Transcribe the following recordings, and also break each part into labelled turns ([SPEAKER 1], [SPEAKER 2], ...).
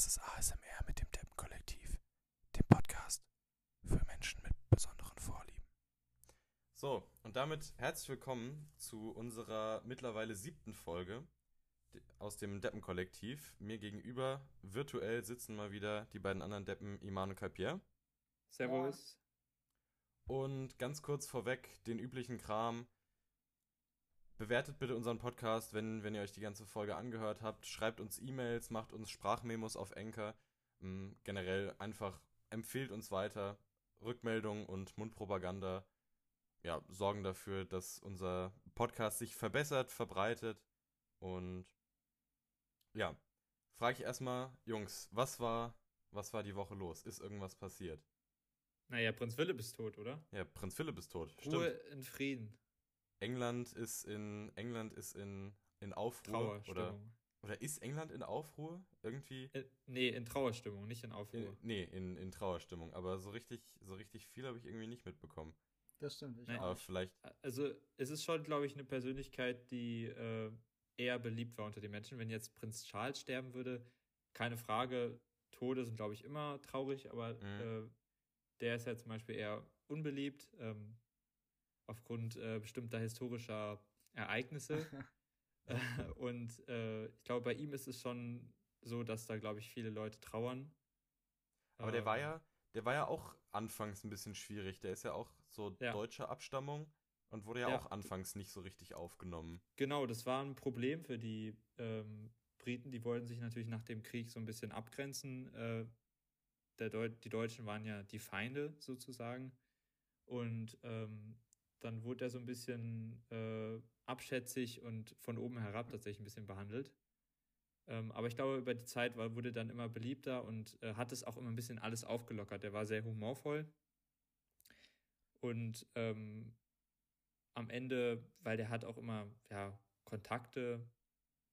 [SPEAKER 1] Das ist ASMR mit dem Deppen-Kollektiv, dem Podcast für Menschen mit besonderen Vorlieben.
[SPEAKER 2] So, und damit herzlich willkommen zu unserer mittlerweile siebten Folge aus dem Deppen-Kollektiv. Mir gegenüber virtuell sitzen mal wieder die beiden anderen Deppen, Iman und Kalpier.
[SPEAKER 3] Servus.
[SPEAKER 2] Und ganz kurz vorweg den üblichen Kram. Bewertet bitte unseren Podcast, wenn, wenn ihr euch die ganze Folge angehört habt. Schreibt uns E-Mails, macht uns Sprachmemos auf Enker. generell einfach empfehlt uns weiter. Rückmeldungen und Mundpropaganda ja, sorgen dafür, dass unser Podcast sich verbessert, verbreitet. Und ja, frage ich erstmal, Jungs, was war, was war die Woche los? Ist irgendwas passiert?
[SPEAKER 3] Naja, Prinz Philipp ist tot, oder?
[SPEAKER 2] Ja, Prinz Philipp ist tot.
[SPEAKER 3] Ruhe
[SPEAKER 2] Stimmt.
[SPEAKER 3] in Frieden.
[SPEAKER 2] England ist in England ist in, in Aufruhr
[SPEAKER 3] Trauerstimmung.
[SPEAKER 2] oder oder ist England in Aufruhr irgendwie?
[SPEAKER 3] Äh, nee, in Trauerstimmung, nicht in Aufruhr.
[SPEAKER 2] In, nee, in, in Trauerstimmung, aber so richtig so richtig viel habe ich irgendwie nicht mitbekommen.
[SPEAKER 4] Das stimmt. Ich
[SPEAKER 3] Nee.
[SPEAKER 4] auch
[SPEAKER 2] Aber
[SPEAKER 4] nicht.
[SPEAKER 2] vielleicht
[SPEAKER 3] Also, es ist schon, glaube ich, eine Persönlichkeit, die äh, eher beliebt war unter den Menschen. Wenn jetzt Prinz Charles sterben würde, keine Frage, Tode sind, glaube ich, immer traurig, aber
[SPEAKER 2] Mhm.
[SPEAKER 3] äh, der ist ja zum Beispiel eher unbeliebt, ähm, aufgrund äh, bestimmter historischer Ereignisse. Äh, und äh, ich glaube, bei ihm ist es schon so, dass da, glaube ich, viele Leute trauern.
[SPEAKER 2] aber der war
[SPEAKER 3] Ähm,
[SPEAKER 2] ja der war ja auch anfangs ein bisschen schwierig. Der ist ja auch so
[SPEAKER 3] Ja.
[SPEAKER 2] deutscher Abstammung und wurde ja,
[SPEAKER 3] Ja.
[SPEAKER 2] auch anfangs nicht so richtig aufgenommen.
[SPEAKER 3] Genau, das war ein Problem für die ähm, Briten. Die wollten sich natürlich nach dem Krieg so ein bisschen abgrenzen. Äh, der Deu die Deutschen waren ja die Feinde sozusagen. Und ähm, dann wurde er so ein bisschen äh, abschätzig und von oben herab tatsächlich ein bisschen behandelt. Ähm, aber ich glaube, über die Zeit war, wurde dann immer beliebter und äh, hat es auch immer ein bisschen alles aufgelockert. Der war sehr humorvoll. Und ähm, am Ende, weil der hat auch immer ja, Kontakte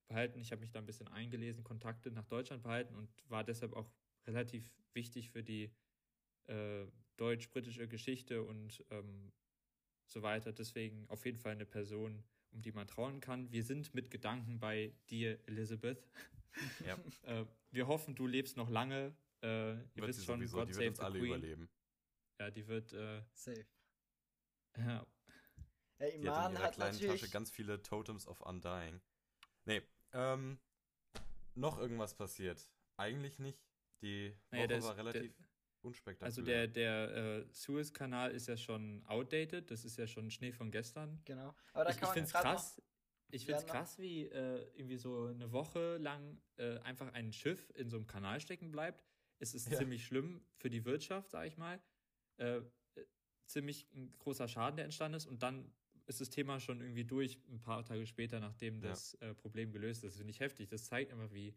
[SPEAKER 3] behalten. Ich habe mich da ein bisschen eingelesen, Kontakte nach Deutschland behalten und war deshalb auch relativ wichtig für die äh, deutsch-britische Geschichte und ähm, so weiter. Deswegen auf jeden Fall eine Person, um die man trauen kann. Wir sind mit Gedanken bei dir, Elizabeth.
[SPEAKER 2] Ja.
[SPEAKER 3] äh, wir hoffen, du lebst noch lange. Äh, ihr
[SPEAKER 2] Wird
[SPEAKER 3] wisst schon,
[SPEAKER 2] sowieso,
[SPEAKER 3] God
[SPEAKER 2] die
[SPEAKER 3] save
[SPEAKER 2] wird uns
[SPEAKER 3] the
[SPEAKER 2] alle
[SPEAKER 3] Queen.
[SPEAKER 2] überleben.
[SPEAKER 3] Ja, die wird äh,
[SPEAKER 4] Safe.
[SPEAKER 3] ja,
[SPEAKER 4] Ja,
[SPEAKER 2] Die hat in
[SPEAKER 4] Iman
[SPEAKER 2] ihrer
[SPEAKER 4] hat
[SPEAKER 2] kleinen
[SPEAKER 4] natürlich.
[SPEAKER 2] Tasche ganz viele Totems of Undying. Nee, ähm, noch irgendwas passiert. Eigentlich nicht. Die
[SPEAKER 3] Naja,
[SPEAKER 2] Woche
[SPEAKER 3] der ist-
[SPEAKER 2] war
[SPEAKER 3] der-
[SPEAKER 2] relativ unspektakulär.
[SPEAKER 3] Also der, der äh, Suez-Kanal ist ja schon outdated, das ist ja schon Schnee von gestern.
[SPEAKER 4] Genau. Aber da
[SPEAKER 3] ich ich
[SPEAKER 4] kann man
[SPEAKER 3] finde es krass, ich finde es
[SPEAKER 4] Ja, noch-
[SPEAKER 3] krass, wie äh, irgendwie so eine Woche lang äh, einfach ein Schiff in so einem Kanal stecken bleibt. Es ist
[SPEAKER 2] Ja.
[SPEAKER 3] ziemlich schlimm für die Wirtschaft, sage ich mal. Äh, äh, ziemlich ein großer Schaden, der entstanden ist. Und dann ist das Thema schon irgendwie durch, ein paar Tage später, nachdem
[SPEAKER 2] Ja.
[SPEAKER 3] das äh, Problem gelöst ist. Das finde ich heftig. Das zeigt immer, wie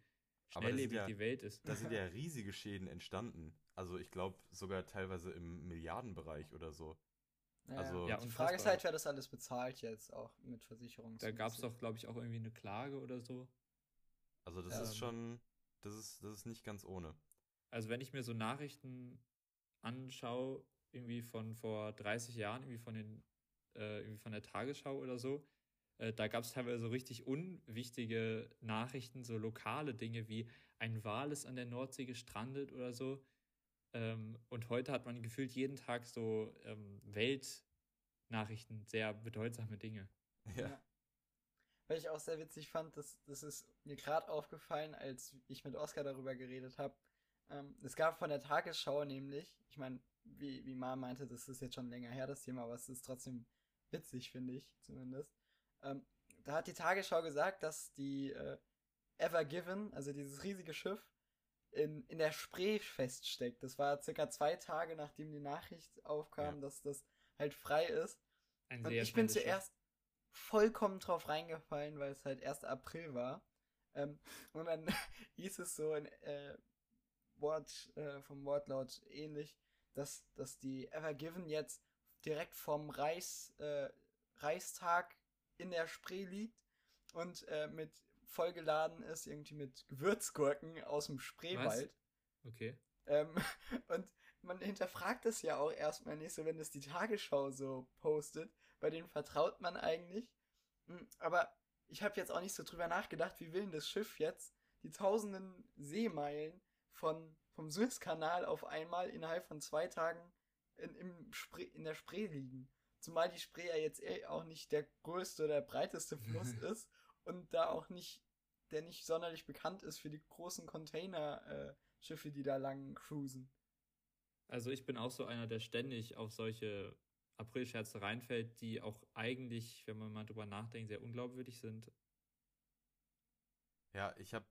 [SPEAKER 3] schnelllebig
[SPEAKER 2] ja-
[SPEAKER 3] die Welt ist.
[SPEAKER 2] Da sind ja riesige Schäden entstanden. Also ich glaube sogar teilweise im Milliardenbereich oder so.
[SPEAKER 4] Ja,
[SPEAKER 2] also-
[SPEAKER 3] Ja,
[SPEAKER 4] die. Frage ist halt, wer das alles bezahlt jetzt auch mit Versicherungen.
[SPEAKER 3] Da gab es doch, glaube ich, auch irgendwie eine Klage oder so.
[SPEAKER 2] Also das
[SPEAKER 4] Ja.
[SPEAKER 2] ist schon, das ist, das ist nicht ganz ohne.
[SPEAKER 3] Also wenn ich mir so Nachrichten anschaue, irgendwie von vor 30 Jahren, irgendwie von den, äh, irgendwie von der Tagesschau oder so, äh, da gab es teilweise so richtig unwichtige Nachrichten, so lokale Dinge wie ein Wal ist an der Nordsee gestrandet oder so. Ähm, und heute hat man gefühlt jeden Tag so ähm, Weltnachrichten, sehr bedeutsame Dinge.
[SPEAKER 2] Ja.
[SPEAKER 4] Ja. Weil ich auch sehr witzig fand, das, das ist mir gerade aufgefallen, als ich mit Oskar darüber geredet habe. Ähm, es gab von der Tagesschau nämlich, ich meine, wie, wie Ma meinte, das ist jetzt schon länger her, das Thema, aber es ist trotzdem witzig, finde ich zumindest. Ähm, da hat die Tagesschau gesagt, dass die äh, Ever Given, also dieses riesige Schiff, in, in der Spree feststeckt. Das war circa zwei Tage, nachdem die Nachricht aufkam,
[SPEAKER 2] Ja.
[SPEAKER 4] dass das halt frei ist.
[SPEAKER 3] Ein
[SPEAKER 4] Und ich bin zuerst vollkommen drauf reingefallen, weil es halt 1. April war. Ähm, und dann hieß es so in äh, Wort, äh, vom Wortlaut ähnlich, dass, dass die Ever Given jetzt direkt vom Reichs, äh, Reichstag in der Spree liegt und äh, mit vollgeladen ist, irgendwie mit Gewürzgurken aus dem Spreewald.
[SPEAKER 3] Okay.
[SPEAKER 4] Ähm, und man hinterfragt es ja auch erstmal nicht so, wenn es die Tagesschau so postet. Bei denen vertraut man eigentlich. Hm, Aber ich habe jetzt auch nicht so drüber nachgedacht, wie will denn das Schiff jetzt die tausenden Seemeilen von, vom Suezkanal auf einmal innerhalb von zwei Tagen in, im Spree, in der Spree liegen. Zumal die Spree ja jetzt eh auch nicht der größte oder breiteste Fluss ist und da auch nicht, der nicht sonderlich bekannt ist für die großen Containerschiffe, äh, die da lang cruisen.
[SPEAKER 3] Also ich bin auch so einer, der ständig auf solche Aprilscherze reinfällt, die auch eigentlich, wenn man mal drüber nachdenkt, sehr unglaubwürdig sind.
[SPEAKER 2] Ja, ich habe,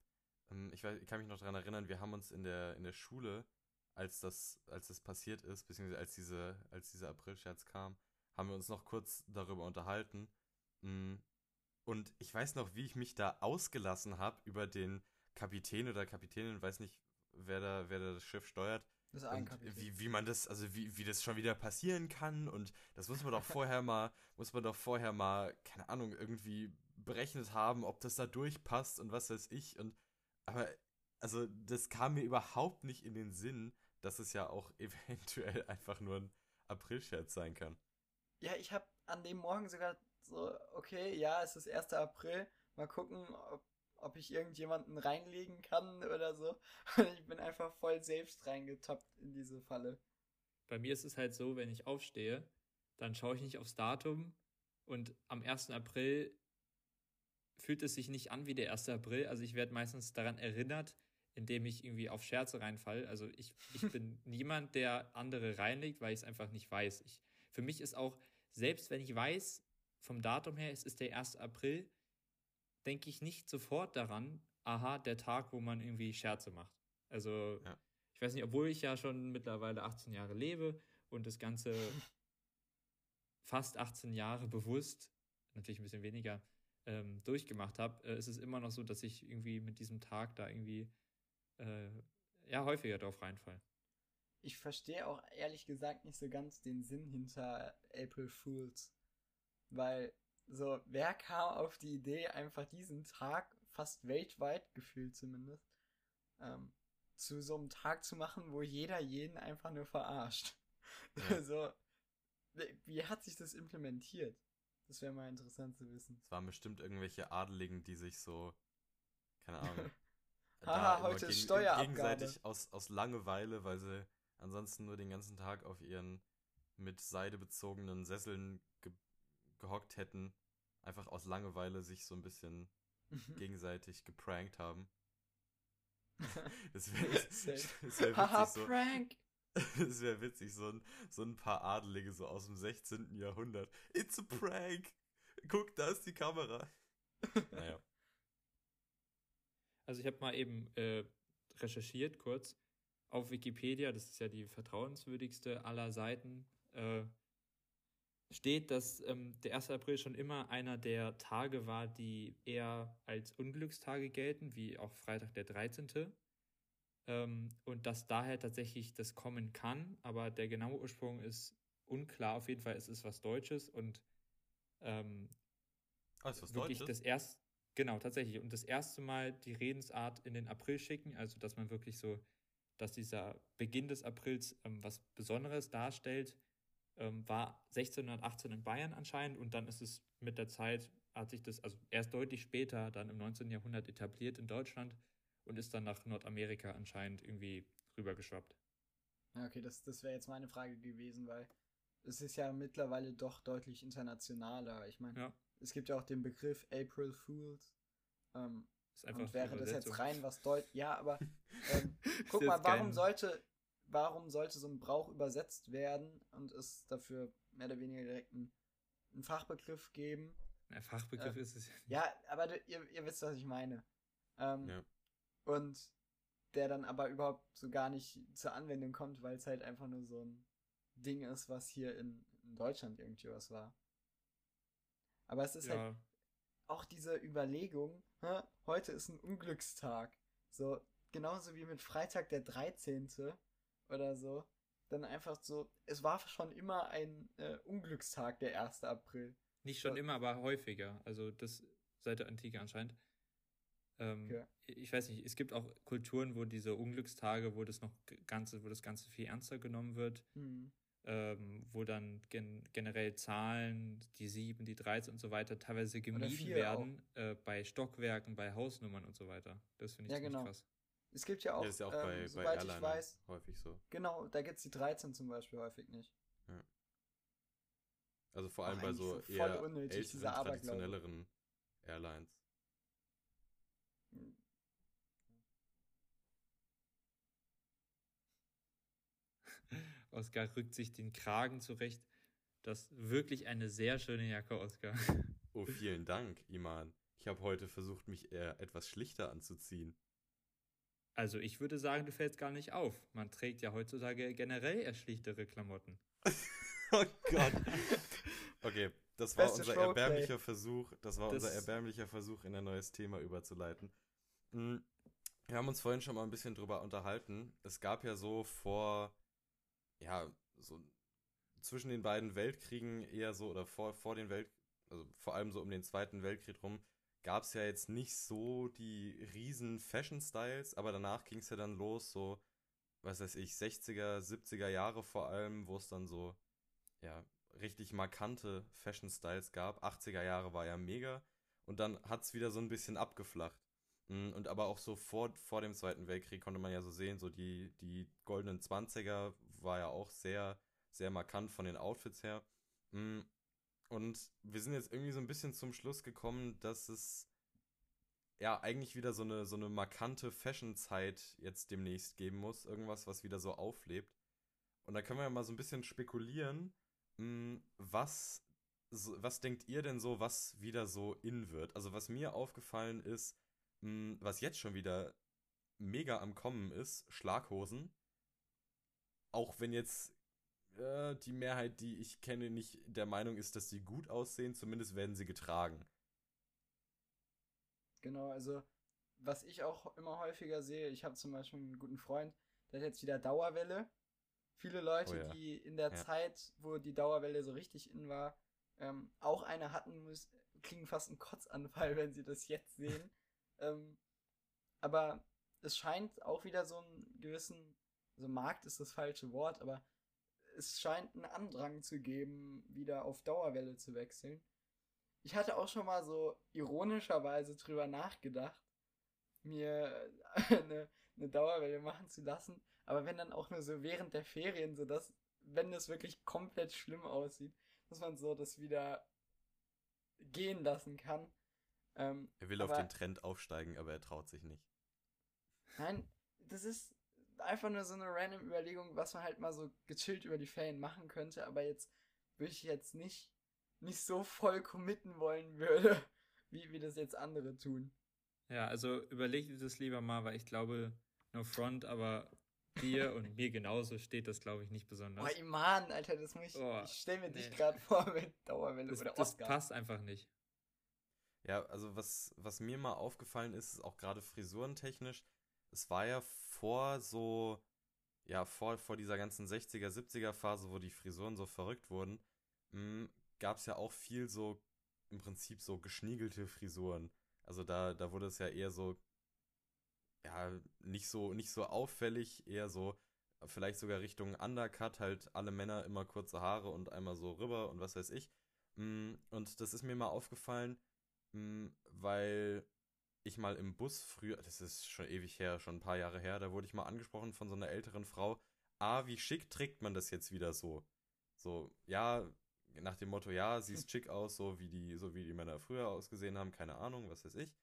[SPEAKER 2] ähm, ich, weiß, ich kann mich noch daran erinnern, wir haben uns in der, in der Schule, als das, als das passiert ist, beziehungsweise als diese, als dieser Aprilscherz kam, haben wir uns noch kurz darüber unterhalten. Mm, und ich weiß noch, wie ich mich da ausgelassen habe über den Kapitän oder Kapitänin, weiß nicht, wer da, wer da das Schiff steuert.
[SPEAKER 4] Das ist ein Kapitän.
[SPEAKER 2] Wie, wie man das, also wie, wie das schon wieder passieren kann und das muss man doch vorher mal, muss man doch vorher mal, keine Ahnung, irgendwie berechnet haben, ob das da durchpasst und was weiß ich. Und aber, also, das kam mir überhaupt nicht in den Sinn, dass es ja auch eventuell einfach nur ein Aprilscherz sein kann.
[SPEAKER 4] Ja, ich habe an dem Morgen sogar so, okay, ja, es ist 1. April, mal gucken, ob, ob ich irgendjemanden reinlegen kann oder so. Und ich bin einfach voll selbst reingetappt in diese Falle.
[SPEAKER 3] Bei mir ist es halt so, wenn ich aufstehe, dann schaue ich nicht aufs Datum und am 1. April fühlt es sich nicht an wie der 1. April. Also ich werde meistens daran erinnert, indem ich irgendwie auf Scherze reinfall. Also ich, ich bin niemand, der andere reinlegt, weil ich es einfach nicht weiß. Ich, für mich ist auch, selbst wenn ich weiß, vom Datum her, es ist der 1. April, denke ich nicht sofort daran, aha, der Tag, wo man irgendwie Scherze macht. Also, ja. ich weiß nicht, obwohl ich ja schon mittlerweile 18 Jahre lebe und das Ganze fast 18 Jahre bewusst, natürlich ein bisschen weniger, ähm, durchgemacht habe, äh, ist es immer noch so, dass ich irgendwie mit diesem Tag da irgendwie äh, ja häufiger drauf reinfall.
[SPEAKER 4] Ich verstehe auch ehrlich gesagt nicht so ganz den Sinn hinter April Fools. Weil, so, wer kam auf die Idee, einfach diesen Tag, fast weltweit gefühlt zumindest, ähm, zu so einem Tag zu machen, wo jeder jeden einfach nur verarscht. Ja. so, wie hat sich das implementiert? Das wäre mal interessant zu wissen.
[SPEAKER 2] Es waren bestimmt irgendwelche Adeligen, die sich so, keine Ahnung,
[SPEAKER 4] Haha, heute ist Steuerabgabe. Gegenseitig
[SPEAKER 2] aus, aus Langeweile, weil sie ansonsten nur den ganzen Tag auf ihren mit Seide bezogenen Sesseln ge gehockt hätten, einfach aus Langeweile sich so ein bisschen gegenseitig geprankt haben. Das wäre wär Haha, so, Prank! Das wäre witzig, so ein, so ein paar Adelige so aus dem 16. Jahrhundert. It's a prank! Guck, da ist die Kamera. Naja.
[SPEAKER 3] Also ich habe mal eben äh, recherchiert kurz auf Wikipedia, das ist ja die vertrauenswürdigste aller Seiten, äh, steht, dass ähm, der 1. April schon immer einer der Tage war, die eher als Unglückstage gelten, wie auch Freitag der 13. Ähm, und dass daher tatsächlich das kommen kann, aber der genaue Ursprung ist unklar. Auf jeden Fall ist es was Deutsches und ähm,
[SPEAKER 2] ist was
[SPEAKER 3] wirklich
[SPEAKER 2] Deutsches?
[SPEAKER 3] das erste, genau, tatsächlich. Und das erste Mal die Redensart in den April schicken, also dass man wirklich so, dass dieser Beginn des Aprils ähm, was Besonderes darstellt, ähm, war 1618 in Bayern anscheinend und dann ist es mit der Zeit, hat sich das, also erst deutlich später, dann im 19. Jahrhundert etabliert in Deutschland und ist dann nach Nordamerika anscheinend irgendwie rübergeschwappt.
[SPEAKER 4] Okay, das, das wäre jetzt meine Frage gewesen, weil es ist ja mittlerweile doch deutlich internationaler. Ich meine, ja. es gibt ja auch den Begriff April Fools. Ähm, und wäre das jetzt rein was Deutsch. Ja, aber ähm, guck mal, warum sollte, warum sollte so ein Brauch übersetzt werden und es dafür mehr oder weniger direkt einen, einen Fachbegriff geben?
[SPEAKER 3] Ein Fachbegriff äh, ist es
[SPEAKER 4] ja. Ja, aber ihr, ihr wisst, was ich meine. Ähm, ja und der dann aber überhaupt so gar nicht zur Anwendung kommt, weil es halt einfach nur so ein Ding ist, was hier in, in Deutschland irgendwie was war. Aber es ist ja. halt auch diese Überlegung, hä, heute ist ein Unglückstag. So, genauso wie mit Freitag der 13. oder so. Dann einfach so, es war schon immer ein äh, Unglückstag, der 1. April.
[SPEAKER 3] Nicht schon so. immer, aber häufiger. Also das seit der Antike anscheinend. Ähm, ja. Ich weiß nicht, es gibt auch Kulturen, wo diese Unglückstage, wo das noch ganze, wo das Ganze viel ernster genommen wird, mhm. ähm, wo dann gen generell Zahlen, die 7, die 13 und so weiter, teilweise gemieden werden, äh, bei Stockwerken, bei Hausnummern und so weiter. Das finde ich ja, genau. krass.
[SPEAKER 4] Es gibt ja auch,
[SPEAKER 2] ja, ist ja auch
[SPEAKER 4] ähm,
[SPEAKER 2] bei, bei
[SPEAKER 4] soweit ich
[SPEAKER 2] Airlinern
[SPEAKER 4] weiß,
[SPEAKER 2] häufig so.
[SPEAKER 4] genau, da gibt es die 13 zum Beispiel häufig nicht.
[SPEAKER 2] Also vor
[SPEAKER 4] Ach,
[SPEAKER 2] allem bei so eher
[SPEAKER 4] unnötig,
[SPEAKER 2] älteren, traditionelleren Airlines.
[SPEAKER 3] Oskar rückt sich den Kragen zurecht. Das ist wirklich eine sehr schöne Jacke, Oskar.
[SPEAKER 2] Oh, vielen Dank, Iman. Ich habe heute versucht, mich eher etwas schlichter anzuziehen.
[SPEAKER 3] Also ich würde sagen, du fällst gar nicht auf. Man trägt ja heutzutage generell eher schlichtere Klamotten.
[SPEAKER 2] oh Gott. Okay, das war
[SPEAKER 4] Bestes
[SPEAKER 2] unser
[SPEAKER 4] Roleplay.
[SPEAKER 2] erbärmlicher Versuch, das war
[SPEAKER 3] Das-
[SPEAKER 2] unser erbärmlicher Versuch, in ein neues Thema überzuleiten. Hm, Wir haben uns vorhin schon mal ein bisschen drüber unterhalten. Es gab ja so vor, ja, so zwischen den beiden Weltkriegen eher so, oder vor, vor den Welt, also vor allem so um den Zweiten Weltkrieg rum, gab es ja jetzt nicht so die riesen Fashion-Styles, aber danach ging es ja dann los, so, was weiß ich, 60er, 70er Jahre vor allem, wo es dann so, ja, richtig markante Fashion-Styles gab. 80er Jahre war ja mega. Und dann hat es wieder so ein bisschen abgeflacht. Mm, Und aber auch so vor, vor dem Zweiten Weltkrieg konnte man ja so sehen, so die, die goldenen 20er war ja auch sehr, sehr markant von den Outfits her. Mm, Und wir sind jetzt irgendwie so ein bisschen zum Schluss gekommen, dass es ja eigentlich wieder so eine, so eine markante Fashion-Zeit jetzt demnächst geben muss. Irgendwas, was wieder so auflebt. Und da können wir ja mal so ein bisschen spekulieren, mh, was, was denkt ihr denn so, was wieder so in wird? Also was mir aufgefallen ist, mh, was jetzt schon wieder mega am Kommen ist, Schlaghosen. Auch wenn jetzt äh, die Mehrheit, die ich kenne, nicht der Meinung ist, dass sie gut aussehen, zumindest werden sie getragen.
[SPEAKER 4] Genau, also was ich auch immer häufiger sehe, ich habe zum Beispiel einen guten Freund, der hat jetzt wieder Dauerwelle. Viele Leute,
[SPEAKER 2] Oh ja.
[SPEAKER 4] die in der
[SPEAKER 2] Ja.
[SPEAKER 4] Zeit, wo die Dauerwelle so richtig in war, ähm, auch eine hatten, muss, kriegen fast einen Kotzanfall, wenn sie das jetzt sehen. ähm, aber es scheint auch wieder so einen gewissen, also Markt ist das falsche Wort, aber es scheint einen Andrang zu geben, wieder auf Dauerwelle zu wechseln. Ich hatte auch schon mal so ironischerweise drüber nachgedacht, mir eine, eine Dauerwelle machen zu lassen, aber wenn dann auch nur so während der Ferien, so dass, wenn es wirklich komplett schlimm aussieht, dass man so das wieder gehen lassen kann. Ähm,
[SPEAKER 2] Er will auf den Trend aufsteigen, aber er traut sich nicht.
[SPEAKER 4] Nein, das ist einfach nur so eine random Überlegung, was man halt mal so gechillt über die Ferien machen könnte, aber jetzt würde ich jetzt nicht, nicht so voll committen wollen würde, wie, wie das jetzt andere tun.
[SPEAKER 3] Ja, also überleg dir das lieber mal, weil ich glaube, no front, aber dir und mir genauso steht das, glaube ich, nicht besonders.
[SPEAKER 4] Boah, Iman, Alter, das muss ich,
[SPEAKER 3] Oh,
[SPEAKER 4] ich stell mir dich
[SPEAKER 3] nee.
[SPEAKER 4] gerade vor mit Dauerwelle
[SPEAKER 3] das
[SPEAKER 4] oder
[SPEAKER 3] das
[SPEAKER 4] Oscar.
[SPEAKER 3] passt einfach nicht.
[SPEAKER 2] Ja, also was, was mir mal aufgefallen ist, ist auch gerade frisurentechnisch, es war ja vor so, ja, vor, vor dieser ganzen 60er, 70er Phase, wo die Frisuren so verrückt wurden, gab es ja auch viel so, im Prinzip so geschniegelte Frisuren. Also da, da wurde es ja eher so, ja, nicht so, nicht so auffällig, eher so, vielleicht sogar Richtung Undercut, halt alle Männer immer kurze Haare und einmal so rüber und was weiß ich. Mm, Und das ist mir mal aufgefallen, Mm, weil ich mal im Bus früher, das ist schon ewig her, schon ein paar Jahre her, da wurde ich mal angesprochen von so einer älteren Frau, ah, wie schick trägt man das jetzt wieder so? So, ja, nach dem Motto, ja, siehst schick aus, so wie die, so wie die Männer früher ausgesehen haben, keine Ahnung, was weiß ich.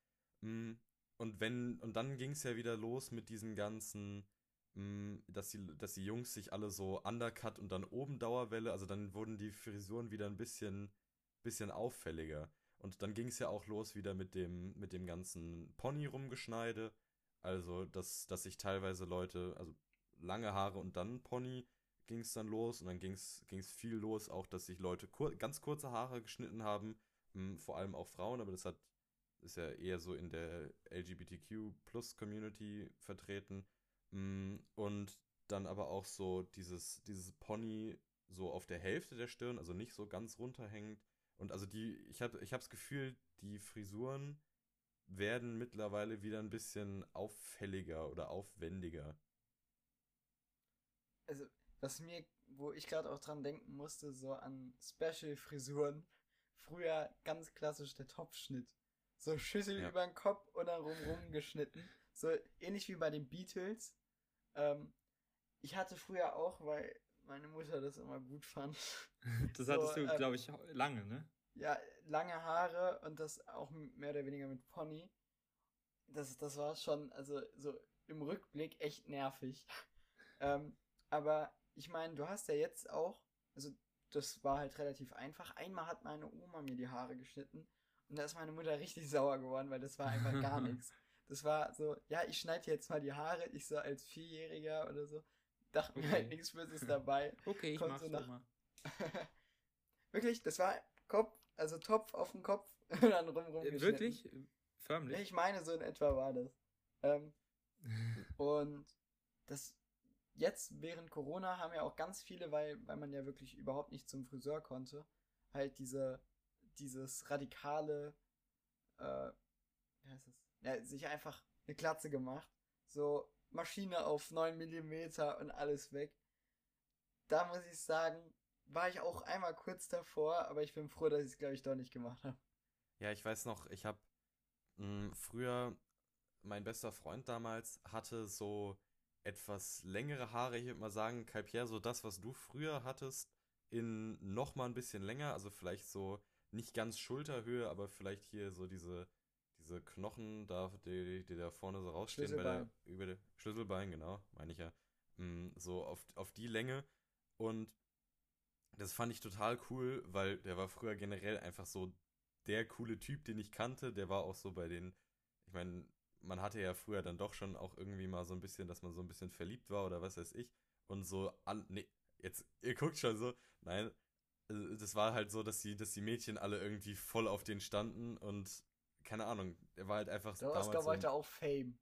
[SPEAKER 2] Mm, Und wenn, und dann ging es ja wieder los mit diesen ganzen, mm, dass die, dass die Jungs sich alle so undercut und dann oben Dauerwelle, also dann wurden die Frisuren wieder ein bisschen, bisschen auffälliger. Und dann ging es ja auch los wieder mit dem, mit dem ganzen Pony-Rumgeschneide. Also, dass, dass sich teilweise Leute, also lange Haare und dann Pony ging es dann los. Und dann ging es viel los, auch dass sich Leute kur ganz kurze Haare geschnitten haben. m, Vor allem auch Frauen, aber das hat, ist ja eher so in der LGBTQ-Plus-Community vertreten. Mm, Und dann aber auch so dieses, dieses Pony so auf der Hälfte der Stirn, also nicht so ganz runterhängend. Und also die, ich habe ich hab das Gefühl, die Frisuren werden mittlerweile wieder ein bisschen auffälliger oder aufwendiger.
[SPEAKER 4] Also, was mir, wo ich gerade auch dran denken musste, so an Special-Frisuren. Früher ganz klassisch der Topfschnitt. So Schüssel
[SPEAKER 2] Ja.
[SPEAKER 4] über den Kopf und dann rum geschnitten. so ähnlich wie bei den Beatles. Ähm, ich hatte früher auch, weil meine Mutter das immer gut fand.
[SPEAKER 3] Das
[SPEAKER 4] So,
[SPEAKER 3] hattest du,
[SPEAKER 4] äh,
[SPEAKER 3] glaube ich, lange, ne?
[SPEAKER 4] Ja, lange Haare und das auch mehr oder weniger mit Pony. Das, das war schon, also so im Rückblick echt nervig. ähm, aber ich meine, du hast ja jetzt auch, also das war halt relativ einfach. Einmal hat meine Oma mir die Haare geschnitten und da ist meine Mutter richtig sauer geworden, weil das war einfach gar nichts. Das war so, ja, ich schneide jetzt mal die Haare, ich so als Vierjähriger oder so, dachte mir halt
[SPEAKER 3] Okay.
[SPEAKER 4] nichts Böses dabei.
[SPEAKER 3] Okay, ich
[SPEAKER 4] Kommt
[SPEAKER 3] mach's
[SPEAKER 4] so nach-
[SPEAKER 3] mal.
[SPEAKER 4] Wirklich, das war Kopf, also Topf auf den Kopf und dann rumrum
[SPEAKER 3] Äh,
[SPEAKER 4] geschnitten.
[SPEAKER 3] Wirklich?
[SPEAKER 4] Nee,
[SPEAKER 3] Förmlich?
[SPEAKER 4] Ich meine, so in etwa war das. Ähm, und das jetzt während Corona haben ja auch ganz viele, weil, weil man ja wirklich überhaupt nicht zum Friseur konnte, halt diese, dieses radikale, äh, wie heißt das? Ja, sich einfach eine Klatze gemacht. So Maschine auf 9 mm und alles weg. Da muss ich sagen, war ich auch einmal kurz davor, aber ich bin froh, dass ich es, glaube ich, doch nicht gemacht habe.
[SPEAKER 2] Ja, ich weiß noch, ich habe früher, mein bester Freund damals hatte so etwas längere Haare, ich würde mal sagen, Calpierre, so das, was du früher hattest, in noch mal ein bisschen länger, also vielleicht so nicht ganz Schulterhöhe, aber vielleicht hier so diese, diese Knochen da, die, die da vorne so rausstehen bei der, über der Schlüsselbein, genau, meine ich ja, Mm, so auf, auf die Länge. Und das fand ich total cool, weil der war früher generell einfach so der coole Typ, den ich kannte, der war auch so bei den, ich meine, man hatte ja früher dann doch schon auch irgendwie mal so ein bisschen, dass man so ein bisschen verliebt war oder was weiß ich. Und so, an, nee, jetzt, ihr guckt schon so, nein, äh, das war halt so, dass die, dass die Mädchen alle irgendwie voll auf den standen und keine Ahnung, er war halt einfach
[SPEAKER 4] Der
[SPEAKER 2] damals
[SPEAKER 4] Oscar
[SPEAKER 2] so ein-
[SPEAKER 4] wollte auch Fame.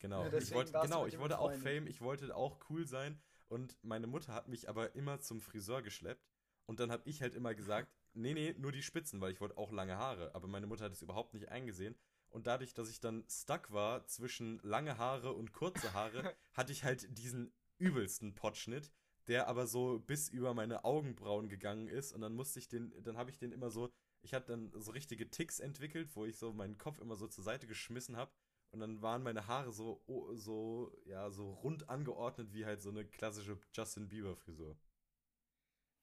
[SPEAKER 2] Genau,
[SPEAKER 4] Ja,
[SPEAKER 2] ich wollte, genau, ich wollte auch. Fame, ich wollte auch cool sein und meine Mutter hat mich aber immer zum Friseur geschleppt und dann habe ich halt immer gesagt, nee, nee, nur die Spitzen, weil ich wollte auch lange Haare, aber meine Mutter hat es überhaupt nicht eingesehen und dadurch, dass ich dann stuck war zwischen lange Haare und kurze Haare, hatte ich halt diesen übelsten Potschnitt, der aber so bis über meine Augenbrauen gegangen ist und dann musste ich den, dann habe ich den immer so, ich hatte dann so richtige Ticks entwickelt, wo ich so meinen Kopf immer so zur Seite geschmissen habe und dann waren meine Haare so, so, ja, so rund angeordnet wie halt so eine klassische Justin Bieber Frisur.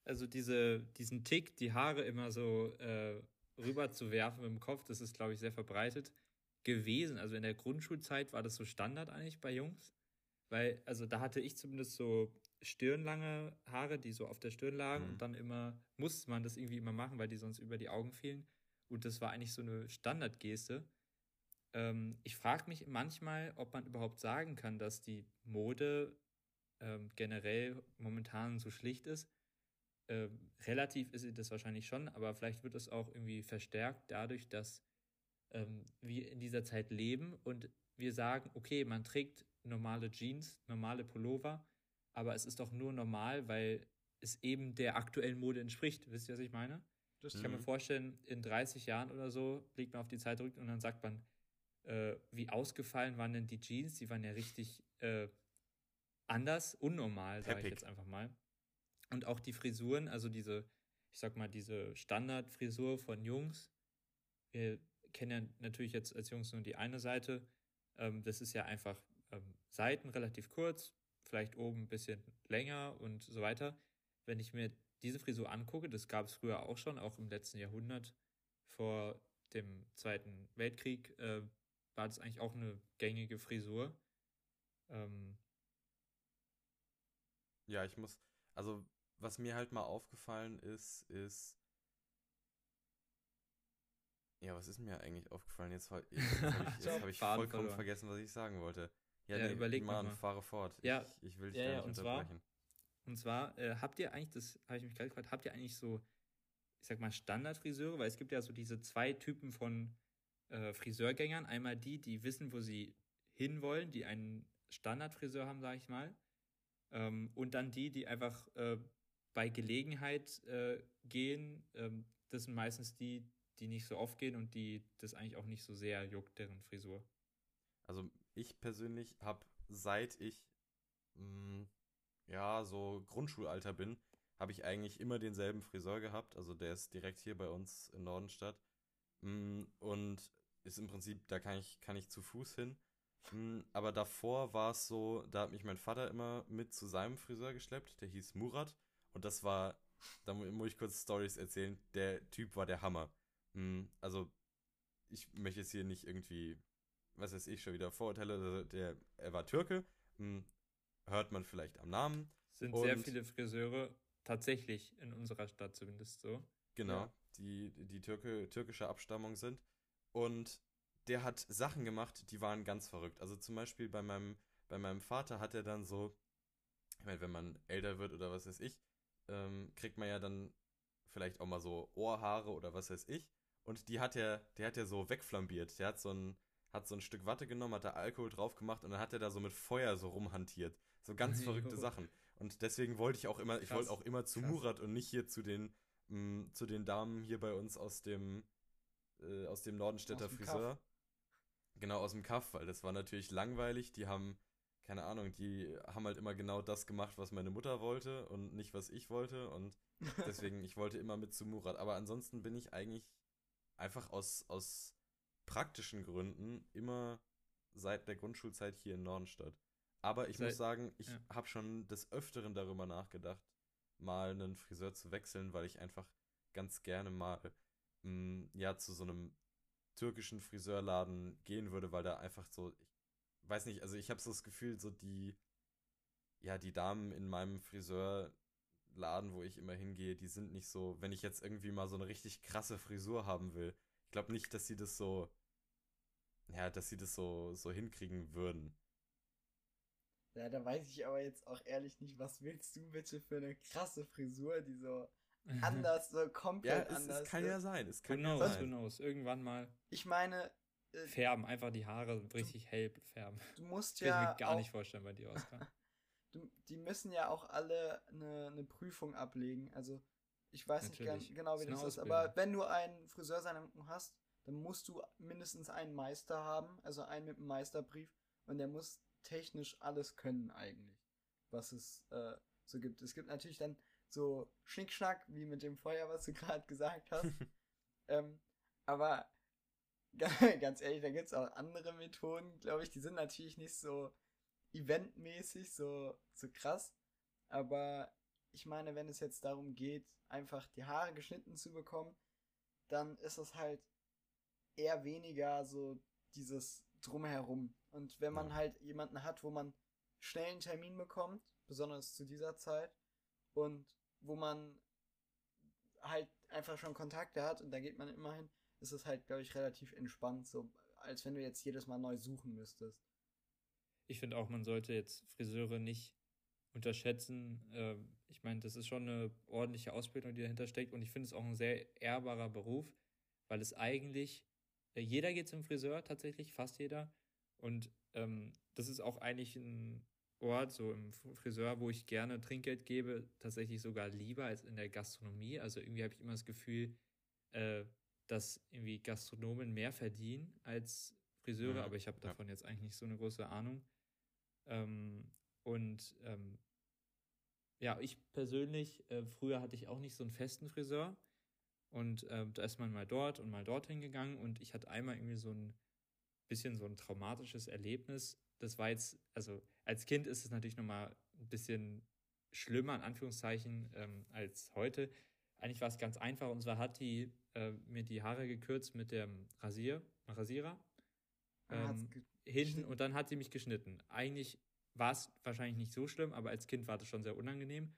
[SPEAKER 3] Also diese, diesen Tick, die Haare immer so äh, rüber zu werfen im Kopf, das ist, glaube ich, sehr verbreitet gewesen. Also in der Grundschulzeit war das so Standard eigentlich bei Jungs. Weil, also da hatte ich zumindest so stirnlange Haare, die so auf der Stirn lagen
[SPEAKER 2] Mhm.
[SPEAKER 3] und dann immer musste man das irgendwie immer machen, weil die sonst über die Augen fielen. Und das war eigentlich so eine Standardgeste. Ähm, ich frage mich manchmal, ob man überhaupt sagen kann, dass die Mode ähm, generell momentan so schlicht ist. Ähm, relativ ist sie das wahrscheinlich schon, aber vielleicht wird es auch irgendwie verstärkt dadurch, dass ähm, wir in dieser Zeit leben und wir sagen, okay, man trägt normale Jeans, normale Pullover, aber es ist doch nur normal, weil es eben der aktuellen Mode entspricht. Wisst ihr, was ich meine?
[SPEAKER 4] Das
[SPEAKER 3] Ich kann mir vorstellen, in 30 Jahren oder so blickt man auf die Zeit zurück und dann sagt man, äh, wie ausgefallen waren denn die Jeans? Die waren ja richtig äh, anders, unnormal, sage ich jetzt einfach mal. Und auch die Frisuren, also diese, ich sag mal, diese Standardfrisur von Jungs. Wir kennen ja natürlich jetzt als Jungs nur die eine Seite. Ähm, das ist ja einfach ähm, Seiten relativ kurz, vielleicht oben ein bisschen länger und so weiter. Wenn ich mir diese Frisur angucke, das gab es früher auch schon, auch im letzten Jahrhundert, vor dem Zweiten Weltkrieg, äh, war das eigentlich auch eine gängige Frisur. Ähm,
[SPEAKER 2] Ja, ich muss, also was mir halt mal aufgefallen ist, ist, ja, was ist mir eigentlich aufgefallen? Jetzt, habe ich, jetzt hab ich vollkommen
[SPEAKER 3] verloren.
[SPEAKER 2] vergessen, was ich sagen wollte. Ja,
[SPEAKER 3] Ja,
[SPEAKER 2] nee,
[SPEAKER 3] überleg noch
[SPEAKER 2] Mann,
[SPEAKER 3] mal.
[SPEAKER 2] fahre fort.
[SPEAKER 3] Ja,
[SPEAKER 2] ich, ich will dich
[SPEAKER 3] ja, ja,
[SPEAKER 2] nicht
[SPEAKER 3] und zwar-
[SPEAKER 2] unterbrechen.
[SPEAKER 3] Und zwar, äh, habt ihr eigentlich, das habe ich mich gerade gefragt, habt ihr eigentlich so, ich sag mal, Standardfriseure? Weil es gibt ja so diese zwei Typen von äh, Friseurgängern. Einmal die, die wissen, wo sie hinwollen, die einen Standardfriseur haben, sage ich mal. Ähm, und dann die, die einfach äh, bei Gelegenheit äh, gehen. Ähm, das sind meistens die, die nicht so oft gehen und die das eigentlich auch nicht so sehr juckt, deren Frisur.
[SPEAKER 2] Also ich persönlich habe, seit ich mh, ja so Grundschulalter bin, habe ich eigentlich immer denselben Friseur gehabt. Also der ist direkt hier bei uns in Nordenstadt. Mm, Und ist im Prinzip, da kann ich, kann ich zu Fuß hin. Mm, Aber davor war es so, da hat mich mein Vater immer mit zu seinem Friseur geschleppt, der hieß Murat. Und das war, da mu- muss ich kurz Stories erzählen, der Typ war der Hammer. Mm, Also, ich möchte jetzt hier nicht irgendwie, was weiß ich, schon wieder Vorurteile, also der, er war Türke, mm, hört man vielleicht am Namen.
[SPEAKER 3] Sind sehr
[SPEAKER 2] Und-
[SPEAKER 3] viele Friseure tatsächlich in unserer Stadt zumindest so.
[SPEAKER 2] Genau,
[SPEAKER 4] Ja.
[SPEAKER 2] die, die Türke, türkische Abstammung sind. Und der hat Sachen gemacht, die waren ganz verrückt. Also zum Beispiel bei meinem, bei meinem Vater hat er dann so, ich meine, wenn man älter wird oder was weiß ich, ähm, kriegt man ja dann vielleicht auch mal so Ohrhaare oder was weiß ich. Und die hat er, der hat er so wegflambiert. Der hat so ein, hat so ein Stück Watte genommen, hat da Alkohol drauf gemacht und dann hat er da so mit Feuer so rumhantiert. So ganz verrückte. Sachen. Und deswegen wollte ich auch immer, ich
[SPEAKER 3] Krass,
[SPEAKER 2] wollte auch immer zu
[SPEAKER 3] krass.
[SPEAKER 2] Murat und nicht hier zu den, mh, zu den Damen hier bei uns aus dem, äh, aus dem Nordenstädter
[SPEAKER 4] Aus dem
[SPEAKER 2] Friseur. Genau, aus dem Kaff, weil das war natürlich langweilig. Die haben, keine Ahnung, die haben halt immer genau das gemacht, was meine Mutter wollte und nicht, was ich wollte. Und deswegen, ich wollte immer mit zu Murat. Aber ansonsten bin ich eigentlich einfach aus, aus praktischen Gründen immer seit der Grundschulzeit hier in Nordenstadt. Aber ich
[SPEAKER 3] Seit-
[SPEAKER 2] muss sagen, ich
[SPEAKER 3] ja.
[SPEAKER 2] habe schon des Öfteren darüber nachgedacht, mal einen Friseur zu wechseln, weil ich einfach ganz gerne mal mh, ja zu so einem türkischen Friseurladen gehen würde, weil da einfach so, ich weiß nicht, also ich habe so das Gefühl, so die, ja, die Damen in meinem Friseurladen, wo ich immer hingehe, die sind nicht so, wenn ich jetzt irgendwie mal so eine richtig krasse Frisur haben will, glaube nicht, dass sie das so, ja, dass sie das so, so hinkriegen würden.
[SPEAKER 4] Ja, da weiß ich aber jetzt auch ehrlich nicht, was willst du bitte für eine krasse Frisur, die so anders, so
[SPEAKER 2] Ja,
[SPEAKER 4] komplett
[SPEAKER 2] es,
[SPEAKER 4] anders
[SPEAKER 2] es kann ja
[SPEAKER 4] ist.
[SPEAKER 2] sein, es
[SPEAKER 3] Who
[SPEAKER 2] kann ja
[SPEAKER 3] knows, who
[SPEAKER 2] sein.
[SPEAKER 3] knows. Irgendwann mal
[SPEAKER 4] Ich meine, äh,
[SPEAKER 3] färben, einfach die Haare richtig hell färben.
[SPEAKER 4] du musst
[SPEAKER 3] Kann ich
[SPEAKER 4] ja
[SPEAKER 3] mir gar
[SPEAKER 4] auch,
[SPEAKER 3] nicht vorstellen bei dir, Oskar.
[SPEAKER 4] du, die müssen ja auch alle eine, eine Prüfung ablegen. Also, ich weiß nicht
[SPEAKER 3] Natürlich.
[SPEAKER 4] gern, genau, wie
[SPEAKER 3] Ist
[SPEAKER 4] das ist,
[SPEAKER 3] Ausbildung.
[SPEAKER 4] aber wenn du einen Friseursalon hast, dann musst du mindestens einen Meister haben, also einen mit einem Meisterbrief, und der muss technisch alles können eigentlich, was es äh, so gibt. Es gibt natürlich dann so Schnickschnack, wie mit dem Feuer, was du gerade gesagt hast. ähm, aber ganz ehrlich, da gibt es auch andere Methoden, glaube ich, die sind natürlich nicht so eventmäßig, so, so krass. Aber ich meine, wenn es jetzt darum geht, einfach die Haare geschnitten zu bekommen, dann ist es halt eher weniger so dieses Drumherum. Und wenn man
[SPEAKER 2] Ja.
[SPEAKER 4] halt jemanden hat, wo man schnell einen Termin bekommt, besonders zu dieser Zeit, und wo man halt einfach schon Kontakte hat und da geht man immer hin, ist es halt, glaube ich, relativ entspannt, so als wenn du jetzt jedes Mal neu suchen müsstest.
[SPEAKER 3] Ich finde auch, man sollte jetzt Friseure nicht unterschätzen. Ähm, ich meine, das ist schon eine ordentliche Ausbildung, die dahinter steckt. Und ich finde es auch ein sehr ehrbarer Beruf, weil es eigentlich, äh, jeder geht zum Friseur tatsächlich, fast jeder. Und ähm, das ist auch eigentlich ein Ort, so im Friseur, wo ich gerne Trinkgeld gebe, tatsächlich sogar lieber als in der Gastronomie. Also irgendwie habe ich immer das Gefühl, äh, dass irgendwie Gastronomen mehr verdienen als Friseure,
[SPEAKER 2] Mhm,
[SPEAKER 3] aber ich habe
[SPEAKER 2] ja.
[SPEAKER 3] davon jetzt eigentlich nicht so eine große Ahnung. Ähm, und ähm, ja, ich persönlich, äh, früher hatte ich auch nicht so einen festen Friseur. Und ähm, da ist man mal dort und mal dorthin gegangen. Und ich hatte einmal irgendwie so ein bisschen so ein traumatisches Erlebnis. Das war jetzt, also als Kind ist es natürlich nochmal ein bisschen schlimmer, in Anführungszeichen, ähm, als heute. Eigentlich war es ganz einfach. Und zwar hat die äh, mir die Haare gekürzt mit dem Rasier, Rasierer
[SPEAKER 4] hat's
[SPEAKER 3] Ähm, hinten und dann hat sie mich geschnitten. Eigentlich war es wahrscheinlich nicht so schlimm, aber als Kind war das schon sehr unangenehm.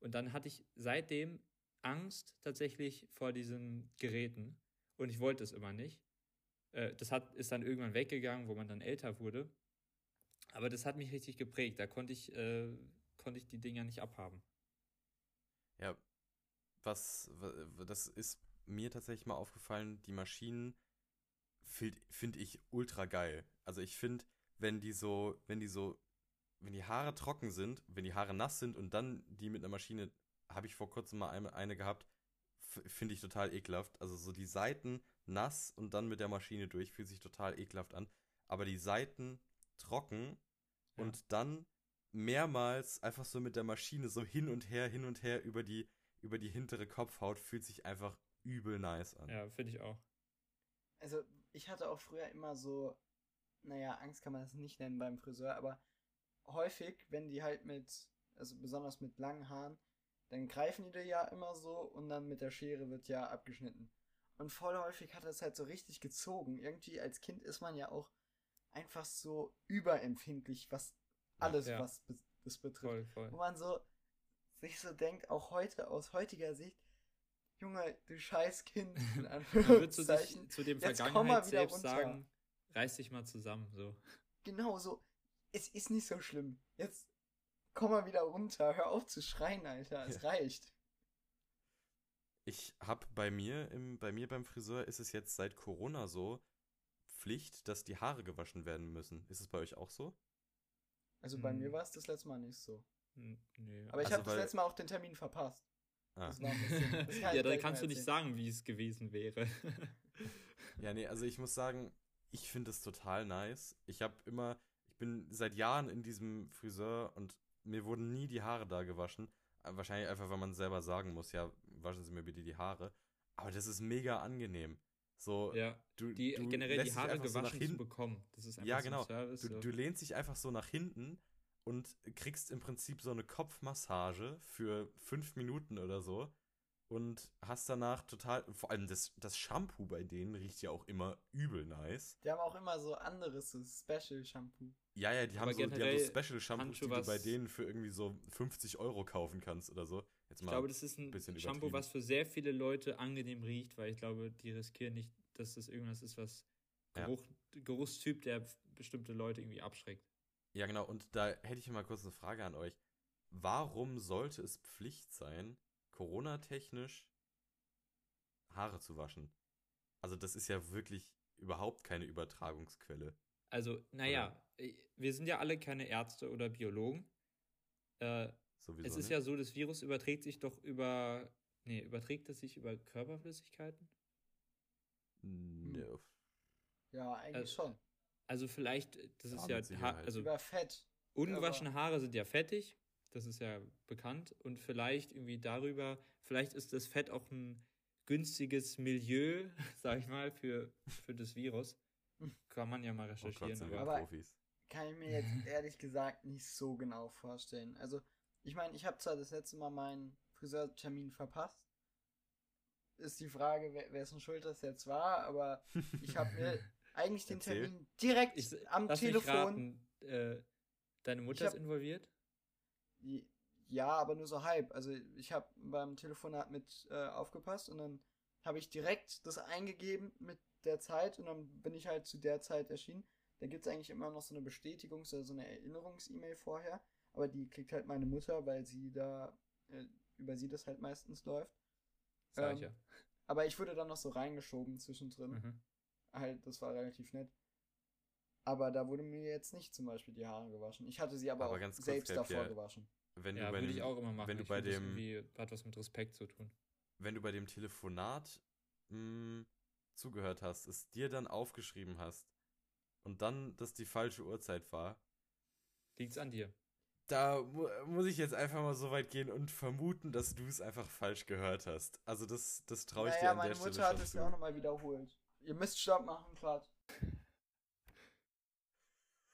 [SPEAKER 3] Und dann hatte ich seitdem Angst tatsächlich vor diesen Geräten und ich wollte es immer nicht. Äh, das hat, ist dann irgendwann weggegangen, wo man dann älter wurde. Aber das hat mich richtig geprägt. Da konnte ich, äh, konnte ich die Dinger nicht abhaben.
[SPEAKER 2] Ja, was, wa- das ist mir tatsächlich mal aufgefallen, die Maschinen finde find ich ultra geil. Also ich finde, wenn die so, wenn die so, wenn die Haare trocken sind, wenn die Haare nass sind und dann die mit einer Maschine, habe ich vor kurzem mal eine, eine gehabt, finde ich total ekelhaft. Also so die Seiten nass und dann mit der Maschine durch, fühlt sich total ekelhaft an. Aber die Seiten trocken
[SPEAKER 3] Ja.
[SPEAKER 2] und dann mehrmals einfach so mit der Maschine so hin und her, hin und her über die, über die hintere Kopfhaut, fühlt sich einfach übel nice an.
[SPEAKER 3] Ja, finde ich auch.
[SPEAKER 4] Also, ich hatte auch früher immer so naja, Angst kann man das nicht nennen beim Friseur, aber häufig, wenn die halt mit, also besonders mit langen Haaren, dann greifen die dir ja immer so und dann mit der Schere wird ja abgeschnitten. Und voll häufig hat es halt so richtig gezogen. Irgendwie als Kind ist man ja auch einfach so überempfindlich, was alles,
[SPEAKER 3] Ja.
[SPEAKER 4] was be das betrifft.
[SPEAKER 3] Voll, voll.
[SPEAKER 4] Wo man so sich so denkt, auch heute aus heutiger Sicht, Junge, du scheiß Kind, in
[SPEAKER 3] Dann würdest du
[SPEAKER 4] Anführungszeichen.
[SPEAKER 3] dich zu dem Vergangenheit selbst
[SPEAKER 4] runter.
[SPEAKER 3] sagen, reiß dich mal zusammen, so.
[SPEAKER 4] Genau so. Es ist nicht so schlimm. Jetzt komm mal wieder runter. Hör auf zu schreien, Alter. Es reicht.
[SPEAKER 2] Ich hab bei mir, im, bei mir beim Friseur ist es jetzt seit Corona so Pflicht, dass die Haare gewaschen werden müssen. Ist es bei euch auch so?
[SPEAKER 4] Also bei
[SPEAKER 3] Hm.
[SPEAKER 4] mir war es das letzte Mal nicht so.
[SPEAKER 3] Hm, Nee.
[SPEAKER 4] Aber ich
[SPEAKER 2] Also
[SPEAKER 4] habe das letzte Mal auch den Termin verpasst.
[SPEAKER 2] Ah.
[SPEAKER 4] Das war ein bisschen. Das
[SPEAKER 3] ja, da kannst du nicht sagen, wie es gewesen wäre.
[SPEAKER 2] Ja, nee, also ich muss sagen, ich finde es total nice. Ich habe immer, bin seit Jahren in diesem Friseur und mir wurden nie die Haare da gewaschen. Äh, Wahrscheinlich einfach, weil man selber sagen muss, ja, waschen Sie mir bitte die Haare. Aber das ist mega angenehm. So,
[SPEAKER 3] ja,
[SPEAKER 2] du,
[SPEAKER 3] die
[SPEAKER 2] du
[SPEAKER 3] generell die Haare
[SPEAKER 2] einfach so nach
[SPEAKER 3] gewaschen zu bekommen. Das ist einfach
[SPEAKER 2] Ja,
[SPEAKER 3] so
[SPEAKER 2] genau.
[SPEAKER 3] ein Service.
[SPEAKER 2] Du,
[SPEAKER 3] so.
[SPEAKER 2] du lehnst dich einfach so nach hinten und kriegst im Prinzip so eine Kopfmassage für fünf Minuten oder so und hast danach total, vor allem das, das Shampoo bei denen riecht ja auch immer übel nice.
[SPEAKER 4] Die haben auch immer so anderes, so Special Shampoo.
[SPEAKER 2] Ja, ja, die haben, so, die haben so
[SPEAKER 3] generell
[SPEAKER 2] Special Shampoos, die du bei denen für irgendwie so 50 Euro kaufen kannst oder so. Jetzt
[SPEAKER 3] Ich
[SPEAKER 2] mal,
[SPEAKER 3] glaube, das ist ein
[SPEAKER 2] bisschen
[SPEAKER 3] Shampoo, was für sehr viele Leute angenehm riecht, weil ich glaube, die riskieren nicht, dass das irgendwas ist, was
[SPEAKER 2] Ja.
[SPEAKER 3] Geruch, Geruchstyp, der bestimmte Leute irgendwie abschreckt.
[SPEAKER 2] ja, genau, und da hätte ich mal kurz eine Frage an euch. Warum sollte es Pflicht sein, Corona-technisch Haare zu waschen? Also, das ist ja wirklich überhaupt keine Übertragungsquelle.
[SPEAKER 3] Also, naja, äh, wir sind ja alle keine Ärzte oder Biologen. Äh,
[SPEAKER 2] Sowieso
[SPEAKER 3] es ist
[SPEAKER 2] nicht.
[SPEAKER 3] ja so, das Virus überträgt sich doch über. Nee, überträgt es sich über Körperflüssigkeiten?
[SPEAKER 2] Nee,
[SPEAKER 4] Ja, eigentlich
[SPEAKER 3] Äh,
[SPEAKER 4] schon.
[SPEAKER 3] Also vielleicht, das
[SPEAKER 2] Ja,
[SPEAKER 3] ist
[SPEAKER 2] mit
[SPEAKER 3] ja, also
[SPEAKER 4] Über Fett.
[SPEAKER 3] ungewaschene Haare sind ja fettig, das ist ja bekannt. Und vielleicht irgendwie darüber, vielleicht ist das Fett auch ein günstiges Milieu, sag ich mal, für, für das Virus. Kann man ja mal
[SPEAKER 2] oh Gott,
[SPEAKER 3] recherchieren.
[SPEAKER 2] sind wir
[SPEAKER 3] aber
[SPEAKER 2] Profis.
[SPEAKER 4] Kann ich mir jetzt ehrlich gesagt nicht so genau vorstellen. Also, ich meine, ich habe zwar das letzte Mal meinen Friseurtermin verpasst. Ist die Frage, wer, wessen Schuld das jetzt war, aber ich habe mir eigentlich den
[SPEAKER 2] Erzähl.
[SPEAKER 4] Termin direkt
[SPEAKER 3] ich,
[SPEAKER 4] am
[SPEAKER 3] lass
[SPEAKER 4] Telefon.
[SPEAKER 3] Mich raten, äh, deine Mutter
[SPEAKER 4] hab-
[SPEAKER 3] ist involviert?
[SPEAKER 4] Ja, aber nur so halb. Also ich habe beim Telefonat mit äh, aufgepasst und dann habe ich direkt das eingegeben mit der Zeit und dann bin ich halt zu der Zeit erschienen. Da gibt es eigentlich immer noch so eine Bestätigungs- oder so eine Erinnerungs-E-Mail vorher, aber die kriegt halt meine Mutter, weil sie da äh, über sie das halt meistens läuft.
[SPEAKER 3] Sag ich
[SPEAKER 4] Ähm,
[SPEAKER 3] ja.
[SPEAKER 4] Aber ich wurde dann noch so reingeschoben zwischendrin.
[SPEAKER 3] Mhm.
[SPEAKER 4] Halt, das war relativ nett. Aber da wurde mir jetzt nicht zum Beispiel die Haare gewaschen. Ich hatte sie aber,
[SPEAKER 2] Aber
[SPEAKER 4] auch
[SPEAKER 2] ganz kurz,
[SPEAKER 4] selbst
[SPEAKER 2] Kalb,
[SPEAKER 4] davor
[SPEAKER 2] ja,
[SPEAKER 4] gewaschen.
[SPEAKER 2] Wenn
[SPEAKER 3] Ja,
[SPEAKER 2] du bei
[SPEAKER 3] würde
[SPEAKER 2] dem,
[SPEAKER 3] ich auch immer machen.
[SPEAKER 2] wenn du
[SPEAKER 3] ich
[SPEAKER 2] bei dem-
[SPEAKER 3] hat was mit Respekt zu tun.
[SPEAKER 2] wenn du bei dem Telefonat mh, zugehört hast, es dir dann aufgeschrieben hast und dann das die falsche Uhrzeit war,
[SPEAKER 3] Liegt's an dir.
[SPEAKER 2] da mu muss ich jetzt einfach mal so weit gehen und vermuten, dass du es einfach falsch gehört hast. Also das, das traue ich dir
[SPEAKER 4] naja,
[SPEAKER 2] an
[SPEAKER 4] meine
[SPEAKER 2] der
[SPEAKER 4] Mutter
[SPEAKER 2] Stelle
[SPEAKER 4] hat
[SPEAKER 2] schon
[SPEAKER 4] es
[SPEAKER 2] zu.
[SPEAKER 4] mir auch nochmal wiederholt. Ihr müsst Stopp machen, Quatsch.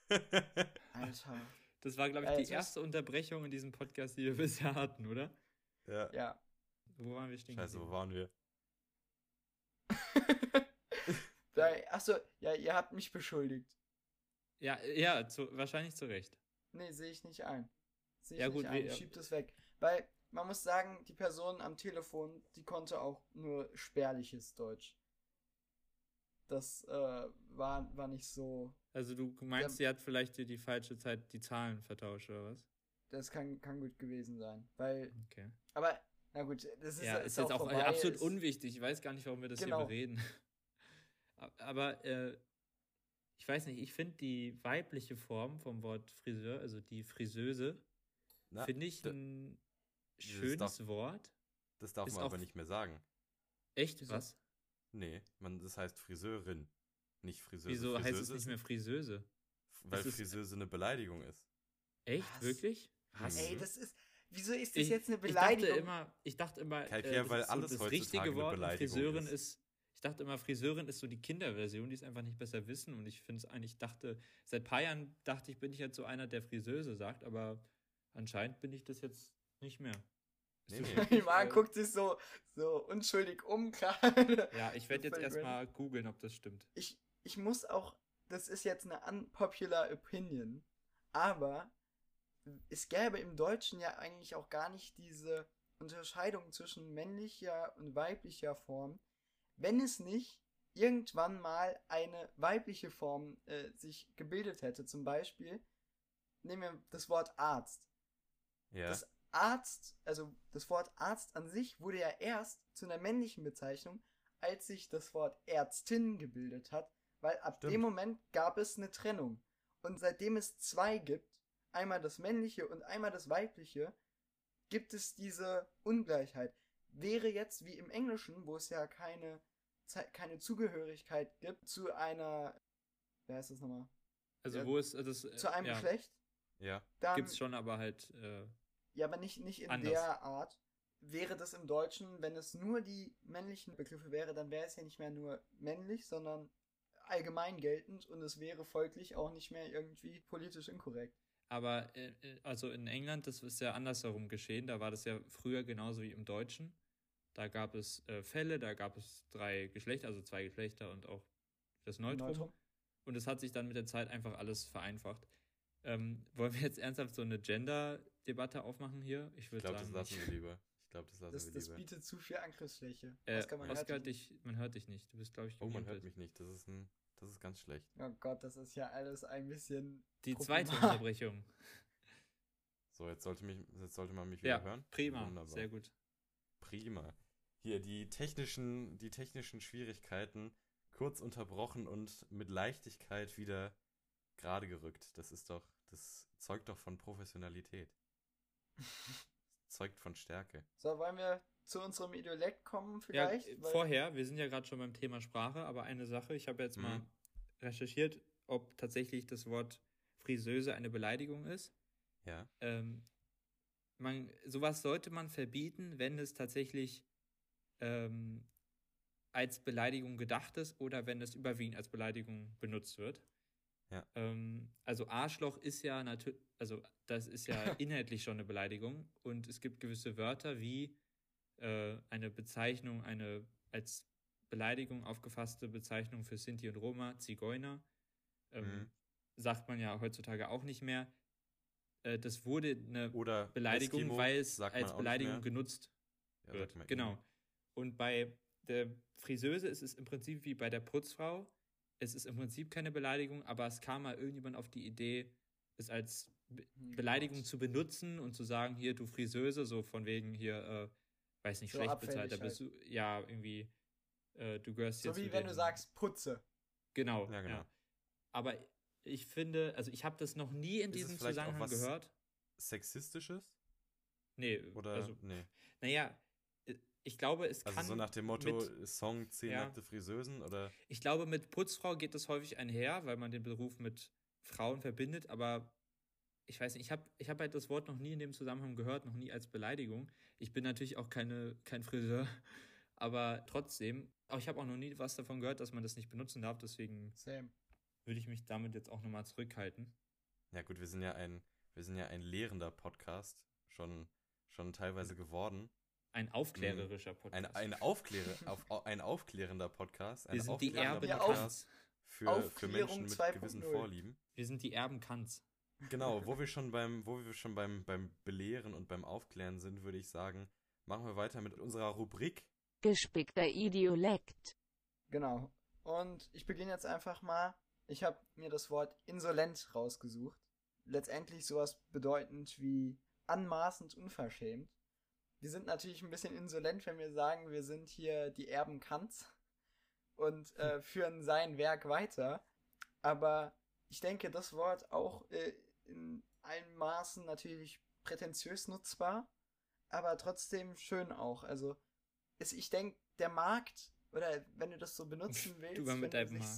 [SPEAKER 4] Alter.
[SPEAKER 3] Das war, glaube ich, die erste Unterbrechung in diesem Podcast, die wir bisher hatten, oder?
[SPEAKER 2] ja.
[SPEAKER 4] Ja.
[SPEAKER 3] Wo waren wir stehen?
[SPEAKER 2] Scheiße, wo waren wir?
[SPEAKER 4] achso, ja, ihr habt mich beschuldigt.
[SPEAKER 3] Ja, ja, zu, wahrscheinlich zu Recht.
[SPEAKER 4] Nee, sehe ich nicht ein. Sehe ich
[SPEAKER 3] Ja,
[SPEAKER 4] nicht
[SPEAKER 3] gut,
[SPEAKER 4] ein.
[SPEAKER 3] wir-
[SPEAKER 4] Schiebt es weg. Weil, man muss sagen, die Person am Telefon, die konnte auch nur spärliches Deutsch. Das äh, war, war nicht so.
[SPEAKER 3] Also du meinst, sie hat vielleicht dir die falsche Zeit die Zahlen vertauscht, oder was?
[SPEAKER 4] Das kann, kann gut gewesen sein. Weil,
[SPEAKER 3] Okay.
[SPEAKER 4] aber, na gut, das ist,
[SPEAKER 3] ja,
[SPEAKER 4] ist,
[SPEAKER 3] ist jetzt auch
[SPEAKER 4] vorbei,
[SPEAKER 3] absolut
[SPEAKER 4] ist-
[SPEAKER 3] unwichtig. Ich weiß gar nicht, warum wir das
[SPEAKER 4] Genau.
[SPEAKER 3] hier bereden. Aber äh, ich weiß nicht, ich finde die weibliche Form vom Wort Friseur, also die Friseuse, finde ich ein schönes
[SPEAKER 2] darf-
[SPEAKER 3] Wort.
[SPEAKER 2] das darf
[SPEAKER 3] ist
[SPEAKER 2] man aber nicht mehr sagen.
[SPEAKER 3] Echt? Was?
[SPEAKER 2] Nee, man, das heißt Friseurin, nicht Friseuse.
[SPEAKER 3] Wieso heißt es
[SPEAKER 2] Friseuse
[SPEAKER 3] nicht mehr Friseuse?
[SPEAKER 2] Weil
[SPEAKER 3] Ist es-
[SPEAKER 2] Friseuse eine Beleidigung ist.
[SPEAKER 3] Echt?
[SPEAKER 4] Was?
[SPEAKER 3] Wirklich?
[SPEAKER 2] Was?
[SPEAKER 4] Ey,
[SPEAKER 2] Mhm.
[SPEAKER 4] das ist. Wieso ist das
[SPEAKER 3] Ich,
[SPEAKER 4] jetzt eine
[SPEAKER 3] ich dachte
[SPEAKER 4] Beleidigung?
[SPEAKER 3] immer, ich dachte immer,
[SPEAKER 2] Kalb,
[SPEAKER 3] äh,
[SPEAKER 2] weil
[SPEAKER 3] so
[SPEAKER 2] alles
[SPEAKER 3] das richtige Wort
[SPEAKER 2] Beleidigung
[SPEAKER 3] Friseurin
[SPEAKER 2] ist.
[SPEAKER 3] ist. Ich dachte immer, Friseurin ist so die Kinderversion, die es einfach nicht besser wissen. Und ich finde es eigentlich, dachte, seit ein paar Jahren dachte ich, bin ich jetzt so einer, der Friseuse sagt, aber anscheinend bin ich das jetzt nicht mehr.
[SPEAKER 2] Nee, nee.
[SPEAKER 4] Iman
[SPEAKER 3] äh,
[SPEAKER 4] guckt sich so, so unschuldig um gerade.
[SPEAKER 3] Ja, ich werde jetzt erstmal googeln, ob das stimmt.
[SPEAKER 4] ich, ich muss auch, das ist jetzt eine unpopular opinion, aber es gäbe im Deutschen ja eigentlich auch gar nicht diese Unterscheidung zwischen männlicher und weiblicher Form, wenn es nicht irgendwann mal eine weibliche Form äh, sich gebildet hätte. Zum Beispiel, nehmen wir das Wort Arzt.
[SPEAKER 2] Ja.
[SPEAKER 4] Das Arzt, also das Wort Arzt an sich wurde ja erst zu einer männlichen Bezeichnung, als sich das Wort Ärztin gebildet hat, weil ab
[SPEAKER 2] Stimmt.
[SPEAKER 4] dem Moment gab es eine Trennung. Und seitdem es zwei gibt, einmal das männliche und einmal das weibliche, gibt es diese Ungleichheit. Wäre jetzt wie im Englischen, wo es ja keine, keine Zugehörigkeit gibt zu einer, wer heißt das nochmal?
[SPEAKER 3] Also
[SPEAKER 4] Ja,
[SPEAKER 3] wo ist das? äh,
[SPEAKER 4] Zu einem
[SPEAKER 3] ja,
[SPEAKER 4] Geschlecht,
[SPEAKER 2] ja.
[SPEAKER 4] dann
[SPEAKER 3] Gibt's schon, aber halt. Äh,
[SPEAKER 4] Ja, aber nicht, nicht in
[SPEAKER 3] Anders.
[SPEAKER 4] der Art. Wäre das im Deutschen, wenn es nur die männlichen Begriffe wäre, dann wäre es ja nicht mehr nur männlich, sondern allgemein geltend und es wäre folglich auch nicht mehr irgendwie politisch inkorrekt.
[SPEAKER 3] Aber äh, äh, also in England, das ist ja andersherum geschehen. Da war das ja früher genauso wie im Deutschen. Da gab es äh, Fälle, da gab es drei Geschlechter, also zwei Geschlechter und auch das Neutrum.
[SPEAKER 4] Neutrum.
[SPEAKER 3] Und es hat sich dann mit der Zeit einfach alles vereinfacht. Ähm, wollen wir jetzt ernsthaft so eine Gender-Debatte aufmachen hier? Ich
[SPEAKER 2] Ich
[SPEAKER 3] würde
[SPEAKER 2] glaube, das lassen
[SPEAKER 3] nicht.
[SPEAKER 2] wir lieber. Ich glaube, das lassen
[SPEAKER 4] Das,
[SPEAKER 2] wir
[SPEAKER 4] das
[SPEAKER 2] lieber.
[SPEAKER 4] bietet zu viel Angriffsfläche.
[SPEAKER 3] Äh,
[SPEAKER 4] man
[SPEAKER 3] Oskar,
[SPEAKER 4] hört dich.
[SPEAKER 3] man hört dich nicht. Du bist, glaube ich,
[SPEAKER 2] Oh, man
[SPEAKER 3] gemutet.
[SPEAKER 2] hört mich nicht. Das ist ein, das ist ganz schlecht.
[SPEAKER 4] Oh Gott, das ist ja alles ein bisschen.
[SPEAKER 3] Die zweite. Unterbrechung.
[SPEAKER 2] So, jetzt sollte mich, jetzt sollte man mich wieder
[SPEAKER 3] Ja,
[SPEAKER 2] hören.
[SPEAKER 3] prima.
[SPEAKER 2] Wunderbar.
[SPEAKER 3] Sehr gut.
[SPEAKER 2] Prima. Hier, die technischen, die technischen Schwierigkeiten kurz unterbrochen und mit Leichtigkeit wieder gerade gerückt. Das ist doch, das zeugt doch von Professionalität. Zeugt von Stärke.
[SPEAKER 4] So, wollen wir zu unserem Idiolekt kommen
[SPEAKER 3] Ja,
[SPEAKER 4] vielleicht? Weil-
[SPEAKER 3] vorher, wir sind ja gerade schon beim Thema Sprache, aber eine Sache, ich habe jetzt
[SPEAKER 2] Mhm.
[SPEAKER 3] mal recherchiert, ob tatsächlich das Wort Friseuse eine Beleidigung ist.
[SPEAKER 2] Ja.
[SPEAKER 3] Ähm, man, sowas sollte man verbieten, wenn es tatsächlich ähm, als Beleidigung gedacht ist oder wenn es überwiegend als Beleidigung benutzt wird.
[SPEAKER 2] Ja.
[SPEAKER 3] Ähm, also Arschloch ist ja natürlich, also das ist ja inhaltlich schon eine Beleidigung und es gibt gewisse Wörter wie äh, eine Bezeichnung, eine als Beleidigung aufgefasste Bezeichnung für Sinti und Roma, Zigeuner. Ähm,
[SPEAKER 2] Mhm.
[SPEAKER 3] Sagt man ja heutzutage auch nicht mehr. Äh, das wurde eine
[SPEAKER 2] Oder
[SPEAKER 3] Beleidigung,
[SPEAKER 2] Eskimo
[SPEAKER 3] weil es als Beleidigung genutzt
[SPEAKER 2] Ja,
[SPEAKER 3] wird. Genau. Und bei der Friseuse ist es im Prinzip wie bei der Putzfrau. Es ist im Prinzip keine Beleidigung, aber es kam mal irgendjemand auf die Idee, es als Be
[SPEAKER 4] Hm,
[SPEAKER 3] Beleidigung
[SPEAKER 4] Gott.
[SPEAKER 3] zu benutzen und zu sagen, hier, du Friseuse, so von wegen hier, äh, weiß nicht,
[SPEAKER 4] So
[SPEAKER 3] schlecht bezahlt, da bist du, ja, irgendwie, äh, du gehörst
[SPEAKER 4] So
[SPEAKER 3] jetzt
[SPEAKER 4] wie
[SPEAKER 3] zu
[SPEAKER 4] wenn
[SPEAKER 3] den-
[SPEAKER 4] du sagst, putze.
[SPEAKER 3] Genau,
[SPEAKER 2] Ja,
[SPEAKER 3] ja,
[SPEAKER 2] genau.
[SPEAKER 3] Aber ich finde, also ich habe das noch nie in
[SPEAKER 2] Ist es
[SPEAKER 3] diesem Zusammenhang
[SPEAKER 2] was-
[SPEAKER 3] gehört.
[SPEAKER 2] Sexistisches?
[SPEAKER 3] Nee,
[SPEAKER 2] Oder,
[SPEAKER 3] also,
[SPEAKER 2] nee.
[SPEAKER 3] naja, ich glaube, es
[SPEAKER 2] Also
[SPEAKER 3] kann
[SPEAKER 2] so nach dem Motto,
[SPEAKER 3] mit-
[SPEAKER 2] Song 10
[SPEAKER 3] Ja.
[SPEAKER 2] nackte Friseusen oder
[SPEAKER 3] Ich glaube, mit Putzfrau geht das häufig einher, weil man den Beruf mit Frauen verbindet, aber ich weiß nicht, ich habe ich hab halt das Wort noch nie in dem Zusammenhang gehört, noch nie als Beleidigung. Ich bin natürlich auch keine, kein Friseur, aber trotzdem, auch ich habe auch noch nie was davon gehört, dass man das nicht benutzen darf, deswegen
[SPEAKER 4] Same.
[SPEAKER 3] würde ich mich damit jetzt auch nochmal zurückhalten.
[SPEAKER 2] Ja gut, wir sind ja ein, wir sind ja ein lehrender Podcast, schon, schon teilweise geworden.
[SPEAKER 3] Ein aufklärerischer Podcast.
[SPEAKER 2] Ein, ein, Aufkläre, auf, au- ein aufklärender Podcast. Ein
[SPEAKER 3] Wir sind die Erben Kants.
[SPEAKER 2] für, für Menschen mit
[SPEAKER 4] 2.0.
[SPEAKER 2] gewissen Vorlieben.
[SPEAKER 3] Wir sind die Erben Kants.
[SPEAKER 2] Genau, wo wir schon beim, wo wir schon beim, beim Belehren und beim Aufklären sind, würde ich sagen, machen wir weiter mit unserer Rubrik.
[SPEAKER 5] Gespickter Idiolekt.
[SPEAKER 4] Genau. Und ich beginne jetzt einfach mal. Ich habe mir das Wort insolent rausgesucht. Letztendlich sowas bedeutend wie anmaßend unverschämt. Wir sind natürlich ein bisschen insolent, wenn wir sagen, wir sind hier die Erben Kants und äh, führen sein Werk weiter. Aber ich denke, das Wort auch äh, in allen Maßen natürlich prätentiös nutzbar, aber trotzdem schön auch. Also ist, ich denke, der Markt, oder wenn du das so benutzen willst,
[SPEAKER 3] Du mal mit
[SPEAKER 4] wenn
[SPEAKER 3] deinem
[SPEAKER 4] sich
[SPEAKER 3] Markt.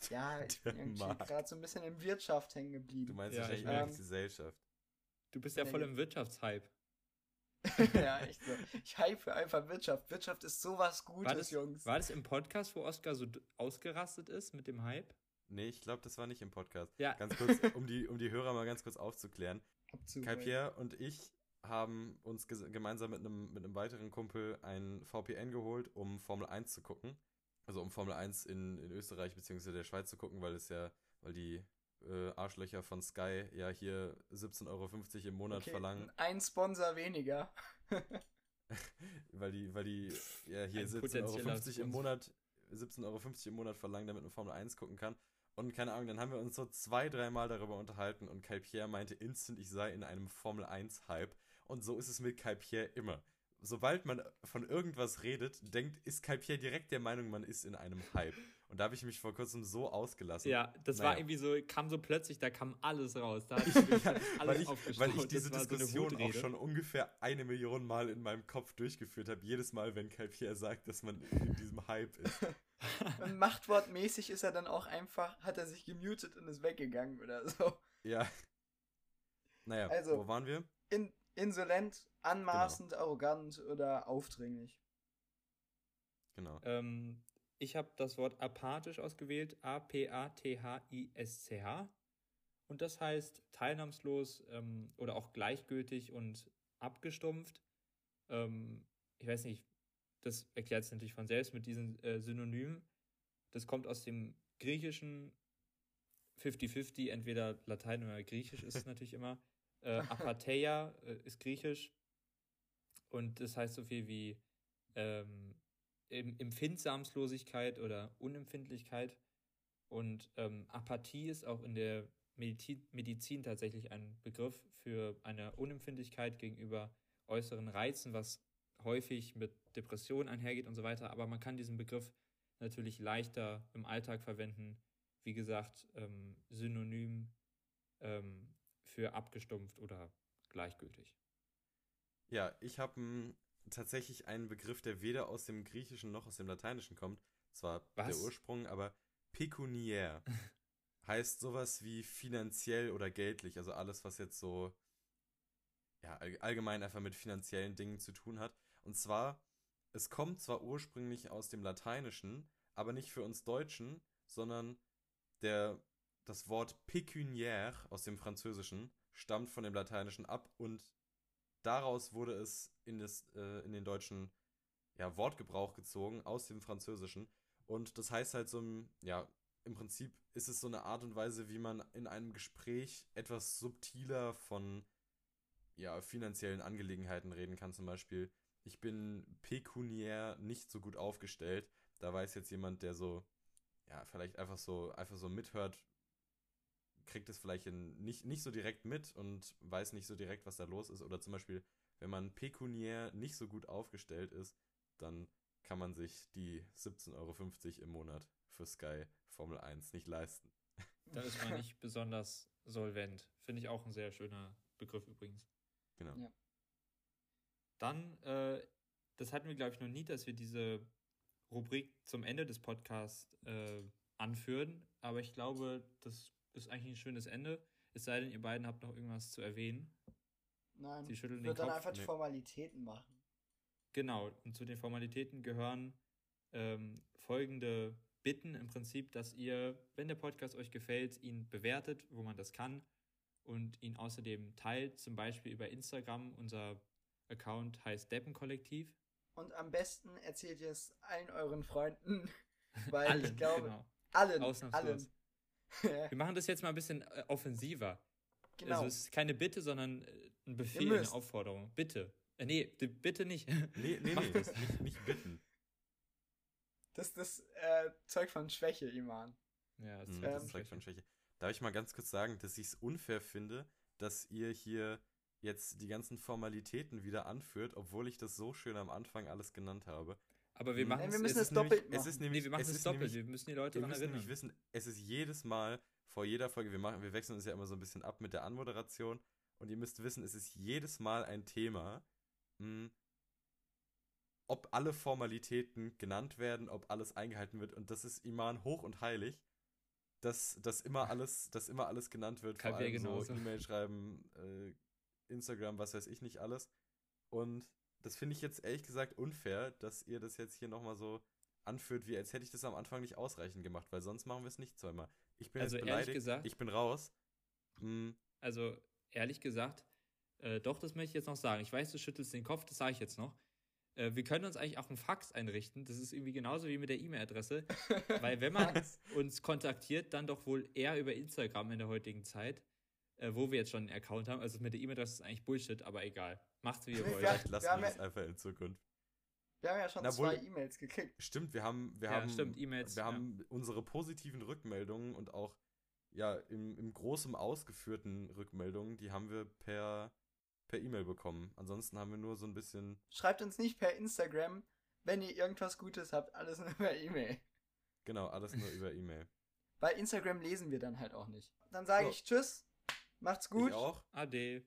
[SPEAKER 4] So, ja, ich
[SPEAKER 2] Der
[SPEAKER 4] bin gerade so ein bisschen in Wirtschaft hängen
[SPEAKER 2] Du
[SPEAKER 4] geblieben.
[SPEAKER 2] meinst
[SPEAKER 3] Ja,
[SPEAKER 2] wahrscheinlich die Gesellschaft.
[SPEAKER 3] Du bist ja voll im Wirtschaftshype.
[SPEAKER 4] ja, echt so. Ich hype einfach Wirtschaft. Wirtschaft ist sowas Gutes,
[SPEAKER 3] War das,
[SPEAKER 4] Jungs.
[SPEAKER 3] war das im Podcast, wo Oscar so ausgerastet ist mit dem Hype?
[SPEAKER 2] Nee, ich glaube, das war nicht im Podcast.
[SPEAKER 3] Ja.
[SPEAKER 2] Ganz kurz, um die, um die Hörer mal ganz kurz aufzuklären.
[SPEAKER 4] Abzu-
[SPEAKER 2] Kai Pierre und ich haben uns gemeinsam mit einem, mit einem weiteren Kumpel ein VPN geholt, um Formel 1 zu gucken. Also um Formel 1 in, in Österreich bzw. der Schweiz zu gucken, weil es ja, weil die äh, Arschlöcher von Sky ja hier 17,50 Euro im Monat
[SPEAKER 4] Okay,
[SPEAKER 2] verlangen,
[SPEAKER 4] Ein Sponsor weniger.
[SPEAKER 2] weil die, weil die ja hier
[SPEAKER 3] Ein
[SPEAKER 2] 17,50 Euro im. Monat, 17,50 Euro im Monat verlangen, damit man Formel 1 gucken kann. Und keine Ahnung, dann haben wir uns so zwei, dreimal darüber unterhalten und Kai Pierre meinte instant, ich sei in einem Formel 1-Hype. Und so ist es mit Kai Pierre immer. Sobald man von irgendwas redet, denkt, ist Kai Pierre direkt der Meinung, man ist in einem Hype. Und da habe ich mich vor kurzem so ausgelassen.
[SPEAKER 3] Ja, das war
[SPEAKER 2] Naja.
[SPEAKER 3] irgendwie so, kam so plötzlich, da kam alles raus. Da
[SPEAKER 2] Ich, ja,
[SPEAKER 3] alles
[SPEAKER 2] weil, ich, weil ich diese
[SPEAKER 3] war so
[SPEAKER 2] Diskussion auch schon ungefähr eine Million Mal in meinem Kopf durchgeführt habe. Jedes Mal, wenn Kai Pierre sagt, dass man in diesem Hype ist.
[SPEAKER 4] Und Machtwortmäßig ist er dann auch einfach, hat er sich gemutet und ist weggegangen oder so.
[SPEAKER 2] Ja. Naja,
[SPEAKER 4] Also-
[SPEAKER 2] wo waren wir?
[SPEAKER 4] In, insolent, anmaßend, arrogant oder aufdringlich.
[SPEAKER 2] Genau.
[SPEAKER 3] Ähm, ich habe das Wort apathisch ausgewählt, A-P-A-T-H-I-S-C-H. Und das heißt teilnahmslos ähm, oder auch gleichgültig und abgestumpft. Ähm, ich weiß nicht, das erklärt es natürlich von selbst mit diesen äh, Synonymen. Das kommt aus dem Griechischen 50-50, entweder Latein oder Griechisch ist es natürlich immer. Äh, Apatheia äh, ist Griechisch und das heißt so viel wie ähm, Em- Empfindsamslosigkeit oder Unempfindlichkeit. Und ähm, Apathie ist auch in der Medizin, Medizin tatsächlich ein Begriff für eine Unempfindlichkeit gegenüber äußeren Reizen, was häufig mit Depressionen einhergeht und so weiter. Aber man kann diesen Begriff natürlich leichter im Alltag verwenden. Wie gesagt, ähm, synonym ähm, für abgestumpft oder gleichgültig.
[SPEAKER 2] Ja, ich habe tatsächlich einen Begriff, der weder aus dem Griechischen noch aus dem Lateinischen kommt. Zwar der
[SPEAKER 3] Was?
[SPEAKER 2] Ursprung, aber pekuniär heißt sowas wie finanziell oder geldlich. Also alles, was jetzt so ja, all- allgemein einfach mit finanziellen Dingen zu tun hat. Und zwar, es kommt zwar ursprünglich aus dem Lateinischen, aber nicht für uns Deutschen, sondern der, das Wort pécuniaire aus dem Französischen stammt von dem Lateinischen ab und daraus wurde es in, das, äh, in den deutschen ja, Wortgebrauch gezogen aus dem Französischen. Und das heißt halt so, ja, im Prinzip ist es so eine Art und Weise, wie man in einem Gespräch etwas subtiler von ja, finanziellen Angelegenheiten reden kann. Zum Beispiel, ich bin pekuniär nicht so gut aufgestellt. Da weiß jetzt jemand, der so, ja, vielleicht einfach so, einfach so mithört, kriegt es vielleicht in, nicht, nicht so direkt mit und weiß nicht so direkt, was da los ist. Oder zum Beispiel, wenn man pekuniär nicht so gut aufgestellt ist, dann kann man sich die 17,50 Euro im Monat für Sky Formel 1 nicht leisten.
[SPEAKER 3] Da ist man nicht besonders solvent. Finde ich auch ein sehr schöner Begriff übrigens.
[SPEAKER 2] Genau.
[SPEAKER 4] Ja.
[SPEAKER 3] Dann, äh, das hatten wir, glaube ich, noch nie, dass wir diese Rubrik zum Ende des Podcasts äh, anführen. Aber ich glaube, das ist eigentlich ein schönes Ende. Es sei denn, ihr beiden habt noch irgendwas zu erwähnen.
[SPEAKER 4] Nein,
[SPEAKER 3] Sie schütteln
[SPEAKER 4] ich
[SPEAKER 3] den
[SPEAKER 4] würde dann
[SPEAKER 3] Kopf.
[SPEAKER 4] einfach die
[SPEAKER 2] Nee.
[SPEAKER 4] Formalitäten machen.
[SPEAKER 3] Genau, und zu den Formalitäten gehören ähm, folgende Bitten im Prinzip, dass ihr, wenn der Podcast euch gefällt, ihn bewertet, wo man das kann und ihn außerdem teilt, zum Beispiel über Instagram. Unser Account heißt Deppenkollektiv.
[SPEAKER 4] Und am besten erzählt ihr es allen euren Freunden, weil
[SPEAKER 3] Allen,
[SPEAKER 4] ich glaube,
[SPEAKER 3] genau.
[SPEAKER 4] allen, allen.
[SPEAKER 3] Wir machen das jetzt mal ein bisschen äh, offensiver.
[SPEAKER 4] genau.
[SPEAKER 3] Also es ist keine Bitte, sondern äh, ein Befehl, eine. Aufforderung. Bitte. Äh, nee, bitte nicht.
[SPEAKER 2] Nee, nee, nee,
[SPEAKER 3] das.
[SPEAKER 2] nicht, nicht bitten.
[SPEAKER 4] das ist das äh, Zeug von Schwäche, Iman.
[SPEAKER 3] Ja, das
[SPEAKER 2] Hm,
[SPEAKER 3] ist
[SPEAKER 2] das zeigt schon Schwäche. Darf ich mal ganz kurz sagen, dass ich es unfair finde, dass ihr hier jetzt die ganzen Formalitäten wieder anführt, obwohl ich das so schön am Anfang alles genannt habe.
[SPEAKER 3] Aber wir
[SPEAKER 2] Hm.
[SPEAKER 3] machen
[SPEAKER 4] Nein,
[SPEAKER 3] es
[SPEAKER 4] wir müssen
[SPEAKER 3] es
[SPEAKER 4] es
[SPEAKER 3] ist
[SPEAKER 4] doppelt
[SPEAKER 2] nämlich, es ist
[SPEAKER 4] machen.
[SPEAKER 2] nämlich,
[SPEAKER 3] Nee, wir machen
[SPEAKER 2] es
[SPEAKER 3] es
[SPEAKER 2] ist
[SPEAKER 3] doppelt.
[SPEAKER 2] nämlich,
[SPEAKER 3] wir müssen die Leute
[SPEAKER 2] Ihr
[SPEAKER 3] daran
[SPEAKER 2] müsst
[SPEAKER 3] erinnern.
[SPEAKER 2] nämlich wissen, es ist jedes Mal vor jeder Folge, wir machen, wir wechseln uns ja immer so ein bisschen ab mit der Anmoderation und ihr müsst wissen, es ist jedes Mal ein Thema, mh, ob alle Formalitäten genannt werden, ob alles eingehalten wird und das ist Iman hoch und heilig, dass, dass immer alles, dass immer alles genannt wird, vor
[SPEAKER 3] Kalbier
[SPEAKER 2] allem so
[SPEAKER 3] genauso.
[SPEAKER 2] E-Mail schreiben, äh, Instagram, was weiß ich nicht alles. Und das finde ich jetzt ehrlich gesagt unfair, dass ihr das jetzt hier nochmal so anführt, wie als hätte ich das am Anfang nicht ausreichend gemacht, weil sonst machen wir es nicht zweimal. Ich bin
[SPEAKER 3] Also
[SPEAKER 2] jetzt
[SPEAKER 3] ehrlich
[SPEAKER 2] beleidigt,
[SPEAKER 3] gesagt-
[SPEAKER 2] ich bin raus. Hm,
[SPEAKER 3] Also, ehrlich gesagt, äh, doch, das möchte ich jetzt noch sagen. Ich weiß, du schüttelst den Kopf, das sage ich jetzt noch. Äh, wir können uns eigentlich auch einen Fax einrichten. Das ist irgendwie genauso wie mit der E-Mail-Adresse. Weil wenn man uns kontaktiert, dann doch wohl eher über Instagram in der heutigen Zeit, äh, wo wir jetzt schon einen Account haben. Also mit der E-Mail-Adresse ist eigentlich Bullshit, aber egal. Macht's wie ihr wollt.
[SPEAKER 4] wir-
[SPEAKER 2] vielleicht lassen wir
[SPEAKER 4] ja-
[SPEAKER 2] das einfach in Zukunft.
[SPEAKER 4] Wir haben ja schon
[SPEAKER 2] Na
[SPEAKER 4] zwei E-Mails gekriegt.
[SPEAKER 2] Stimmt, wir haben, wir
[SPEAKER 3] Ja,
[SPEAKER 2] haben,
[SPEAKER 3] stimmt, E-Mails,
[SPEAKER 2] wir
[SPEAKER 3] ja.
[SPEAKER 2] haben unsere positiven Rückmeldungen und auch ja im, im großen ausgeführten Rückmeldungen, die haben wir per per E-Mail bekommen. Ansonsten haben wir nur so ein bisschen
[SPEAKER 4] Schreibt uns nicht per Instagram, wenn ihr irgendwas Gutes habt, alles nur per E-Mail.
[SPEAKER 2] genau alles nur über E-Mail.
[SPEAKER 4] Bei Instagram lesen wir dann halt auch nicht. Dann sage
[SPEAKER 2] So.
[SPEAKER 4] ich Tschüss, macht's gut.
[SPEAKER 2] Ich auch.
[SPEAKER 3] Ade.